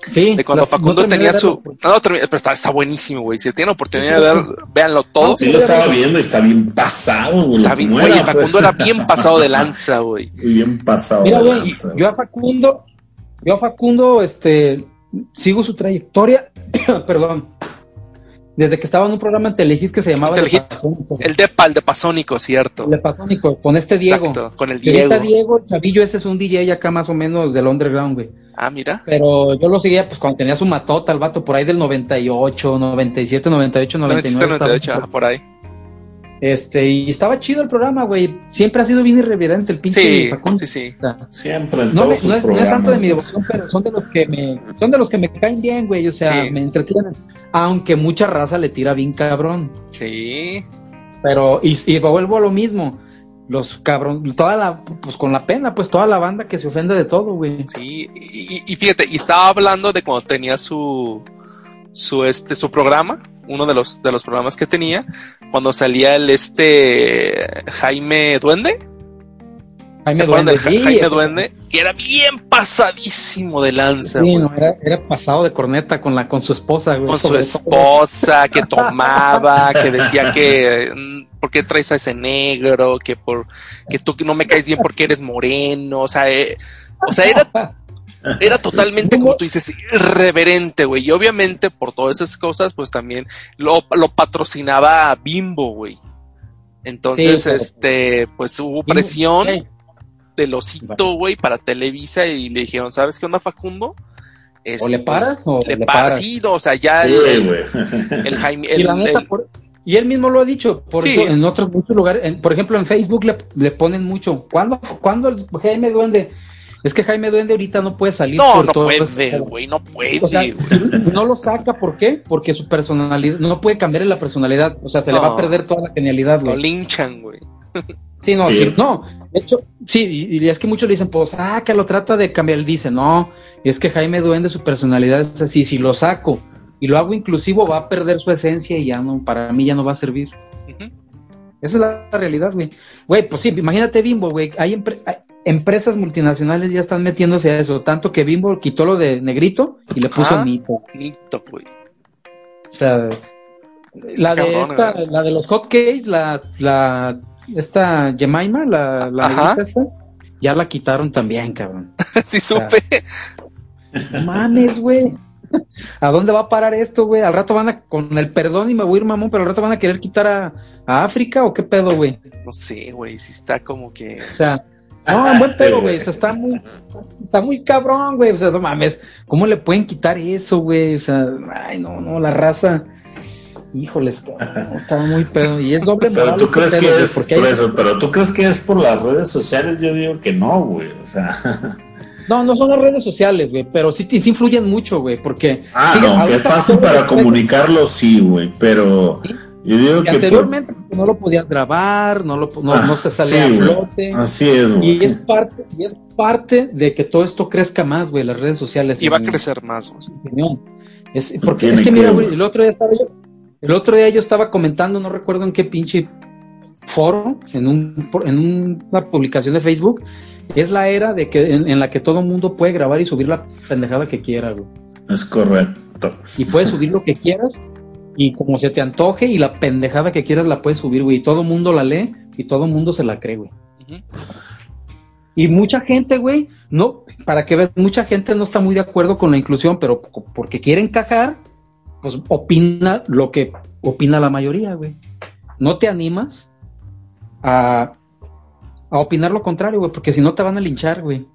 Sí, De cuando las- Facundo no tenía su. verlo, No, no, pero está, está buenísimo, güey. Si tienen oportunidad de ver, véanlo todo. Sí, lo estaba viendo, está bien pasado, güey. Está bien, güey. era, Facundo pues. era bien *laughs* pasado de lanza, güey. Bien pasado. Mira, de lanza, yo a Facundo, yo a Facundo, este, sigo su trayectoria, *coughs* perdón, desde que estaba en un programa en Telehit que se llamaba Telehit. El Pasónico. El Depa, el de Pasónico, cierto. El Pasónico, con este Diego. Exacto, con el Diego. Diego, el chavillo, ese es un DJ acá más o menos del underground, güey. Ah, mira. Pero yo lo seguía pues cuando tenía su matota, el vato, por ahí del 98, 97, 98, 99. 98, estaba- ajá, por ahí. Este, y estaba chido el programa, güey. Siempre ha sido bien irreverente el pinche Sí, Facundo. sí, sí. O sea, Siempre en no, me- todos no sus es, no es santo de mi devoción, pero son de los que me, son de los que me caen bien, güey. O sea, Sí. me entretienen. Aunque mucha raza le tira bien cabrón. Sí. Pero, y, y vuelvo a lo mismo. Los cabrón, toda la, pues con la pena, pues toda la banda que se ofende de todo, güey. Sí, y, y- y fíjate, y estaba hablando de cuando tenía su su este su programa, uno de los de los programas que tenía, cuando salía el este Jaime Duende, ¿se Jaime Duende, del Ja- sí, Jaime Duende? Que era bien pasadísimo de lanza, sí, no, era, era pasado de corneta con la, con su esposa, güey. con su esposa, que *laughs* tomaba, que decía que mm, ¿por qué traes a ese negro? Que por que tú no me caes bien porque eres moreno, o sea, eh, o sea, era Era totalmente, como tú dices, irreverente, güey. Y obviamente por todas esas cosas, pues también lo, lo patrocinaba Bimbo, güey. Entonces, Sí, este, pues hubo presión hey, del osito, güey, para Televisa y le dijeron, ¿sabes qué onda, Facundo? Este, O le paras o le le paras. paras. Sí, no, o sea, ya Sí, el, güey. el Jaime, Y el- la neta, el- por- y él mismo lo ha dicho, por Sí. eso en otros muchos lugares, en- por ejemplo en Facebook le, le ponen mucho. ¿Cuándo, cuándo el Jaime Duende? Es que Jaime Duende ahorita no puede salir no, por no todo puede, güey, no puede, O sea, *laughs* no lo saca, ¿por qué? Porque su personalidad, no puede cambiarle la personalidad, o sea, se le va a perder toda la genialidad, Lo güey. linchan, güey. Sí, no, sí, no, de hecho, sí, y, es que muchos le dicen, pues, saca, lo trata de cambiar, él dice, no, es que Jaime Duende, su personalidad es así, si lo saco y lo hago inclusivo, va a perder su esencia y ya no, para mí ya no va a servir. Esa es la realidad, güey. Güey, pues sí, imagínate Bimbo, güey. Hay, hay empresas multinacionales ya están metiéndose a eso. Tanto que Bimbo quitó lo de negrito y le puso Ah. Nito. Nito, güey. O sea, la de cabrón, esta, la de los hotcakes, la, la, esta Jemima, la, la negrita esta, ya la quitaron también, cabrón. *laughs* sí supe. No mames, güey. ¿A dónde va a parar esto, güey? Al rato van a, con el perdón y me voy a ir mamón, pero al rato van a querer quitar a, a África o qué pedo, güey. No sé, güey, si está como que... O sea, no, buen pedo, güey. O sea, está muy, está muy cabrón, güey. O sea, no mames, ¿cómo le pueden quitar eso, güey? O sea, ay, no, no, la raza. Híjoles, cabrón, está muy pedo. Y es doble Pero tú este crees que es por hay- eso, pero tú crees que es por las redes sociales, yo digo que no, güey. O sea, No, no son las redes sociales, güey, pero sí, sí influyen mucho, güey, porque... ah, no, que es fácil para comunicarlo, sí, güey, pero Sí. Yo digo Y que anteriormente pues, no lo podías grabar, no, lo, no, Ah, no se salía sí, a flote. así es, güey. Y es parte, y es parte de que todo esto crezca más, güey, las redes sociales. Y va a crecer más, güey. Es, porque Tiene es que, que, mira, güey. el otro día estaba yo, el otro día yo estaba comentando, no recuerdo en qué pinche foro, en un, en un- una publicación de Facebook, es la era de que en, en la que todo mundo puede grabar y subir la pendejada que quiera, güey. Es correcto. Y puedes subir lo que quieras y como se te antoje y la pendejada que quieras la puedes subir, güey. Y todo mundo la lee y todo mundo se la cree, güey. Y mucha gente, güey, no, para que veas, mucha gente no está muy de acuerdo con la inclusión, pero po- porque quiere encajar, pues opina lo que opina la mayoría, güey. No te animas a, a opinar lo contrario, güey, porque si no te van a linchar, güey.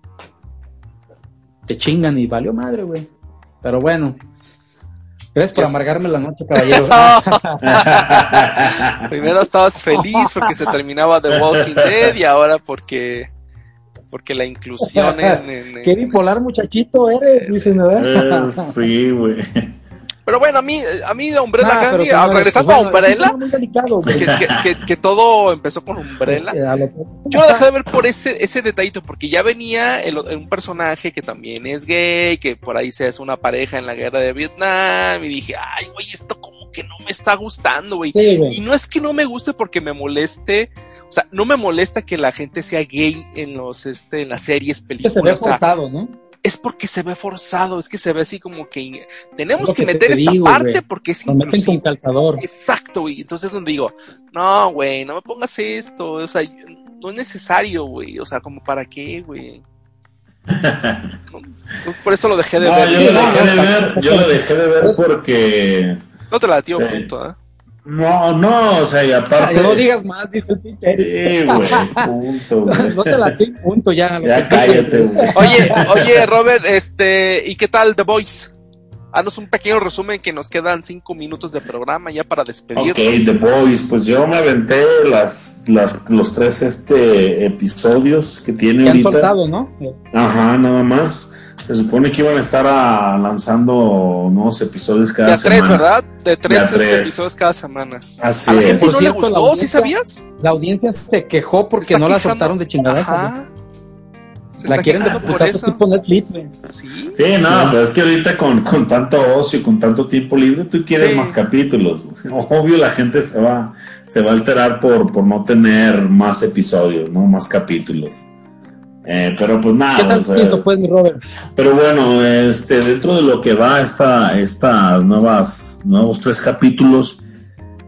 Te chingan y valió madre, güey. Pero bueno. Gracias por amargarme la noche, caballero. *laughs* *laughs* Primero estabas feliz porque se terminaba The Walking Dead y ahora porque porque la inclusión en, en- en- Qué bipolar muchachito eres, dicen, ¿verdad? Eh, sí, güey. Pero bueno, a mí a mí de Umbrella Ah, Academy, señores, regresando a Umbrella, muy delicado, que, que- que- que todo empezó con Umbrella. Este, Yo lo dejé de ver por ese, ese detallito, porque ya venía el- un personaje que también es gay, que por ahí se hace una pareja en la guerra de Vietnam, y dije, ay, güey, esto como que no me está gustando, güey. Sí, Y no es que no me guste porque me moleste, o sea, no me molesta que la gente sea gay en los, este, en las series, Que se ve películas, o sea, forzado, ¿no? Es porque se ve forzado, es que se ve así como que tenemos que que te meter esta digo, parte porque es Lo meten con calzador. Exacto, güey. Entonces es donde digo, no, güey, no me pongas esto. O sea, no es necesario, güey. O sea, como para qué, güey. No, Entonces por eso lo dejé de No, ver. yo lo dejé de *laughs* ver, yo lo dejé de ver porque No te la tío Sí. punto, ¿eh? No, no, o sea, y aparte no digas más, dice el pinche. Sí, güey, punto, *laughs* güey. No te la punto ya. Ya cállate, güey. Oye, oye, Robert, este, ¿y qué tal The Voice? Haznos un pequeño resumen que nos quedan cinco minutos de programa ya para despedirnos. Ok, The Boys, pues yo me aventé las, las, los tres este, episodios que tiene Que han ahorita. soltado, ¿no? Ajá, nada más. Se supone que iban a estar ah, lanzando nuevos episodios cada De a tres, semana. ¿verdad? De tres, De a tres. episodios cada semana. Así A la es. gente Por no le la gustó, ¿sí audiencia- sabías? La audiencia se quejó porque no la quejando. soltaron de chingada. Ajá. La quieren de putazo eso. tipo Netflix, güey. Sí. Sí, no, pero es que ahorita con, con tanto ocio y con tanto tiempo libre, tú quieres Sí. más capítulos. *laughs* Obvio, la gente se va, se va a alterar por, por no tener más episodios, ¿no? Más capítulos. Eh, pero pues nada, ¿Qué tal o sea, pienso, pues, Robert? Pero bueno, este, dentro de lo que va esta, esta nuevas, nuevos tres capítulos,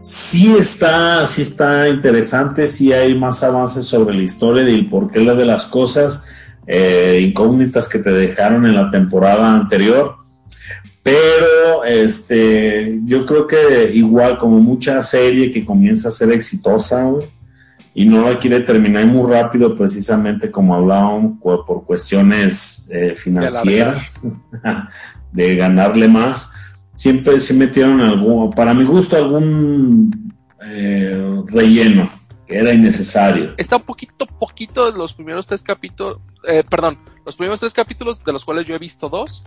sí está, sí está interesante, sí hay más avances sobre la historia y el porqué de las cosas. eh, incógnitas que te dejaron en la temporada anterior. Pero este, yo creo que igual como mucha serie que comienza a ser exitosa y no la quiere terminar muy rápido, precisamente como hablábamos, por cuestiones eh, financieras, *laughs* de ganarle más, siempre se metieron algún, para mi gusto, algún eh, relleno que era innecesario. Está un poquito, poquito de los primeros tres capítulos, eh, perdón, los primeros tres capítulos de los cuales yo he visto dos.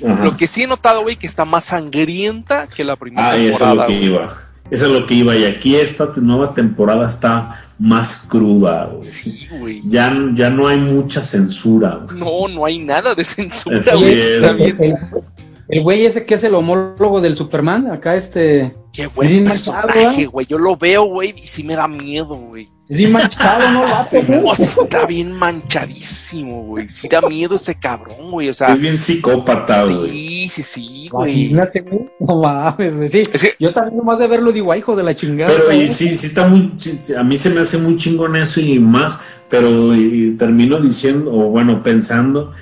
Lo que sí he notado, güey, que está más sangrienta que la primera ah, temporada. Eso es lo que iba. Eso es lo que iba. Y aquí esta nueva temporada está más cruda, güey. Sí, güey. Ya, ya no hay mucha censura. Güey. No, no hay nada de censura, güey. El, el güey ese que es el homólogo del Superman, acá este... Qué buen personaje, güey. Yo lo veo, güey, y sí me da miedo, güey. Es bien manchado, ¿no? *laughs* No, está bien manchadísimo, güey. Sí da miedo ese cabrón, güey. O sea, es bien psicópata, güey. Sí, sí, sí, güey. Imagínate, güey. No mames, güey. Sí, es que... yo también nomás de verlo digo, hijo de la chingada. Pero y, sí, sí está muy. Sí, a mí se me hace muy chingón eso y más. Pero y, termino diciendo, o bueno, pensando,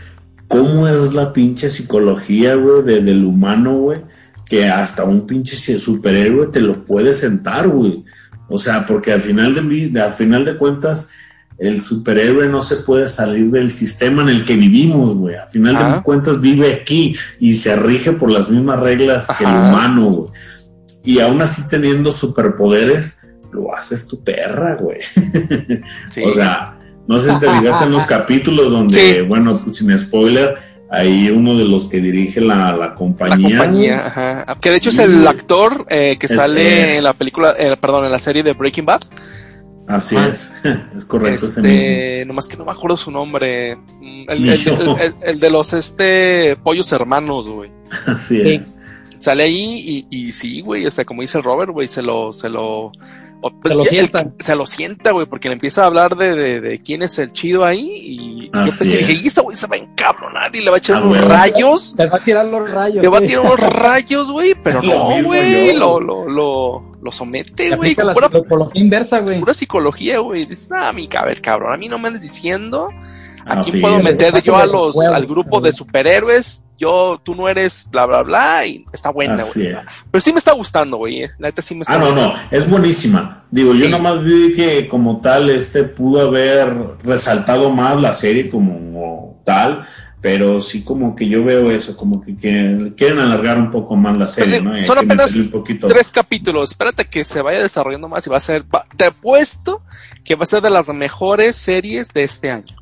¿cómo es la pinche psicología, güey, de, del humano, güey? Que hasta un pinche superhéroe te lo puede sentar, güey. O sea, porque al final de, al final de cuentas, el superhéroe no se puede salir del sistema en el que vivimos, güey. Al final Ajá. de cuentas vive aquí y se rige por las mismas reglas Ajá. que el humano, güey. Y aún así teniendo superpoderes, lo haces tu perra, güey. *laughs* Sí. o sea, no sé si te digas en los *laughs* capítulos donde, sí. bueno, pues sin spoiler, ahí uno de los que dirige la, la compañía. La compañía, ajá. Que de hecho es el actor eh, que sale en la película, eh, perdón, en la serie de Breaking Bad. Así ah. es, *laughs* es correcto. Este, ese mismo. Nomás que no me acuerdo su nombre. El, el, el, el de los este pollos hermanos, güey. *laughs* Así es. Sale ahí y, y sí, güey, o sea, como dice el Robert, güey, se lo, se lo, se lo sienta. se lo sienta, güey, porque le empieza a hablar de, de, de, quién es el chido ahí. Y Así yo pensé, dije, y esta güey se va a encabronar y le va a echar ah, unos bueno. rayos. Le va a tirar los rayos. Le va a tirar unos rayos, güey, pero *laughs* no, güey, lo, lo, lo, lo somete, güey. Pura, psicología inversa, güey. Pura psicología, güey. Dices, ah, mi cabrón, cabrón, a mí no me andes diciendo. Aquí puedo meter yo a los, al grupo de superhéroes yo, tú no eres bla, bla, bla, y está buena, güey. Pero sí me está gustando, güey. Eh. La neta sí me está Ah, no, gustando. no, es buenísima. Digo, sí. yo nomás vi que como tal, este pudo haber resaltado más la serie como tal, pero sí como que yo veo eso, como que, que quieren alargar un poco más la serie, pero, ¿no? Y son apenas tres capítulos. Espérate que se vaya desarrollando más y va a ser, va, te apuesto que va a ser de las mejores series de este año.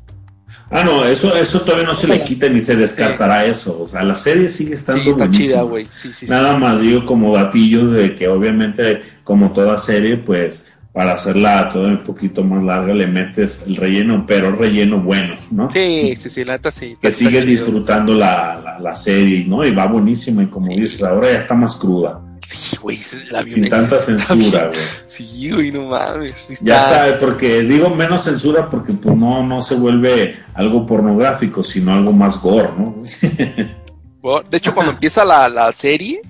Ah, no, eso, eso todavía no se le quita ni se descartará sí. eso. O sea, la serie sigue estando sí, está buenísima. chida. Sí, sí, Nada más digo como datillos de que obviamente, como toda serie, pues para hacerla todo un poquito más larga le metes el relleno, pero relleno bueno, ¿no? Sí, sí, sí, la neta sí. Que sigues disfrutando la, la, la, serie, ¿no? Y va buenísima y como dices, ahora ya está más cruda. Sí, güey, la Sin tanta censura, güey. Sí, güey, no mames. Está... Ya está, porque digo menos censura porque pues no, no se vuelve algo pornográfico, sino algo más gore, ¿no? *laughs* de hecho, cuando empieza la, la serie,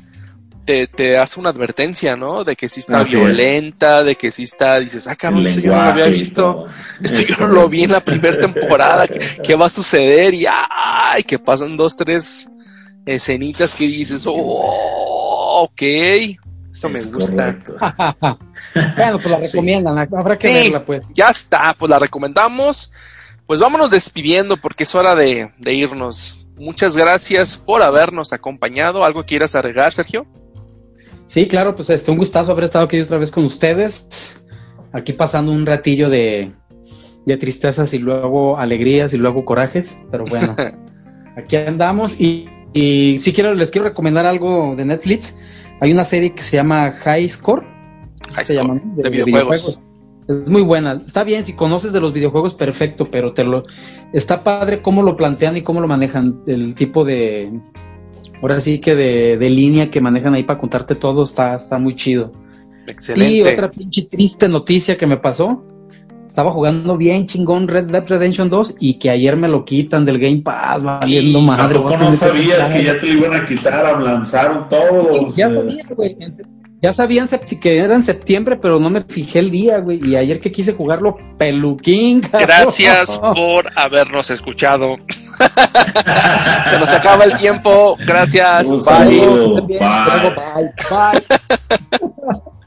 te, te, hace una advertencia, ¿no? De que sí está Así violenta, es. de que sí está, dices, ah, cabrón, esto yo no lo había visto, esto yo no lo vi en la primera *laughs* temporada, ¿qué, ¿qué, va a suceder? Y ay, que pasan dos, tres escenitas que dices, oh, ok, esto me es gusta. *laughs* bueno, pues la recomiendan, sí. habrá que sí, verla, pues. Ya está, pues la recomendamos. Pues vámonos despidiendo porque es hora de, de irnos. Muchas gracias por habernos acompañado. ¿Algo quieras agregar, Sergio? Sí, claro, pues este, un gustazo haber estado aquí otra vez con ustedes. Aquí pasando un ratillo de, de tristezas y luego alegrías y luego corajes. Pero bueno, *laughs* aquí andamos. Y, y si quiero, les quiero recomendar algo de Netflix. Hay una serie que se llama High Score. High se Score, llama, de, de videojuegos. videojuegos. Es muy buena. Está bien, si conoces de los videojuegos, perfecto, pero te lo está padre cómo lo plantean y cómo lo manejan. El tipo de. Ahora sí que de, de línea que manejan ahí para contarte todo está, está muy chido. Excelente. Y otra pinche triste noticia que me pasó. Estaba jugando bien chingón Red Dead Redemption 2 y que ayer me lo quitan del Game Pass, valiendo madre. ¿Tampoco no sabías que ya te lo iban a quitar, lanzaron todos? Ya sabía, güey. Ya sabían que era en septiembre, pero no me fijé el día, güey. Y ayer que quise jugarlo, peluquín. *laughs* cabrón. Gracias por habernos escuchado. *laughs* Se nos acaba el tiempo. Gracias. Un Bye. Bye. bye, bye. *laughs*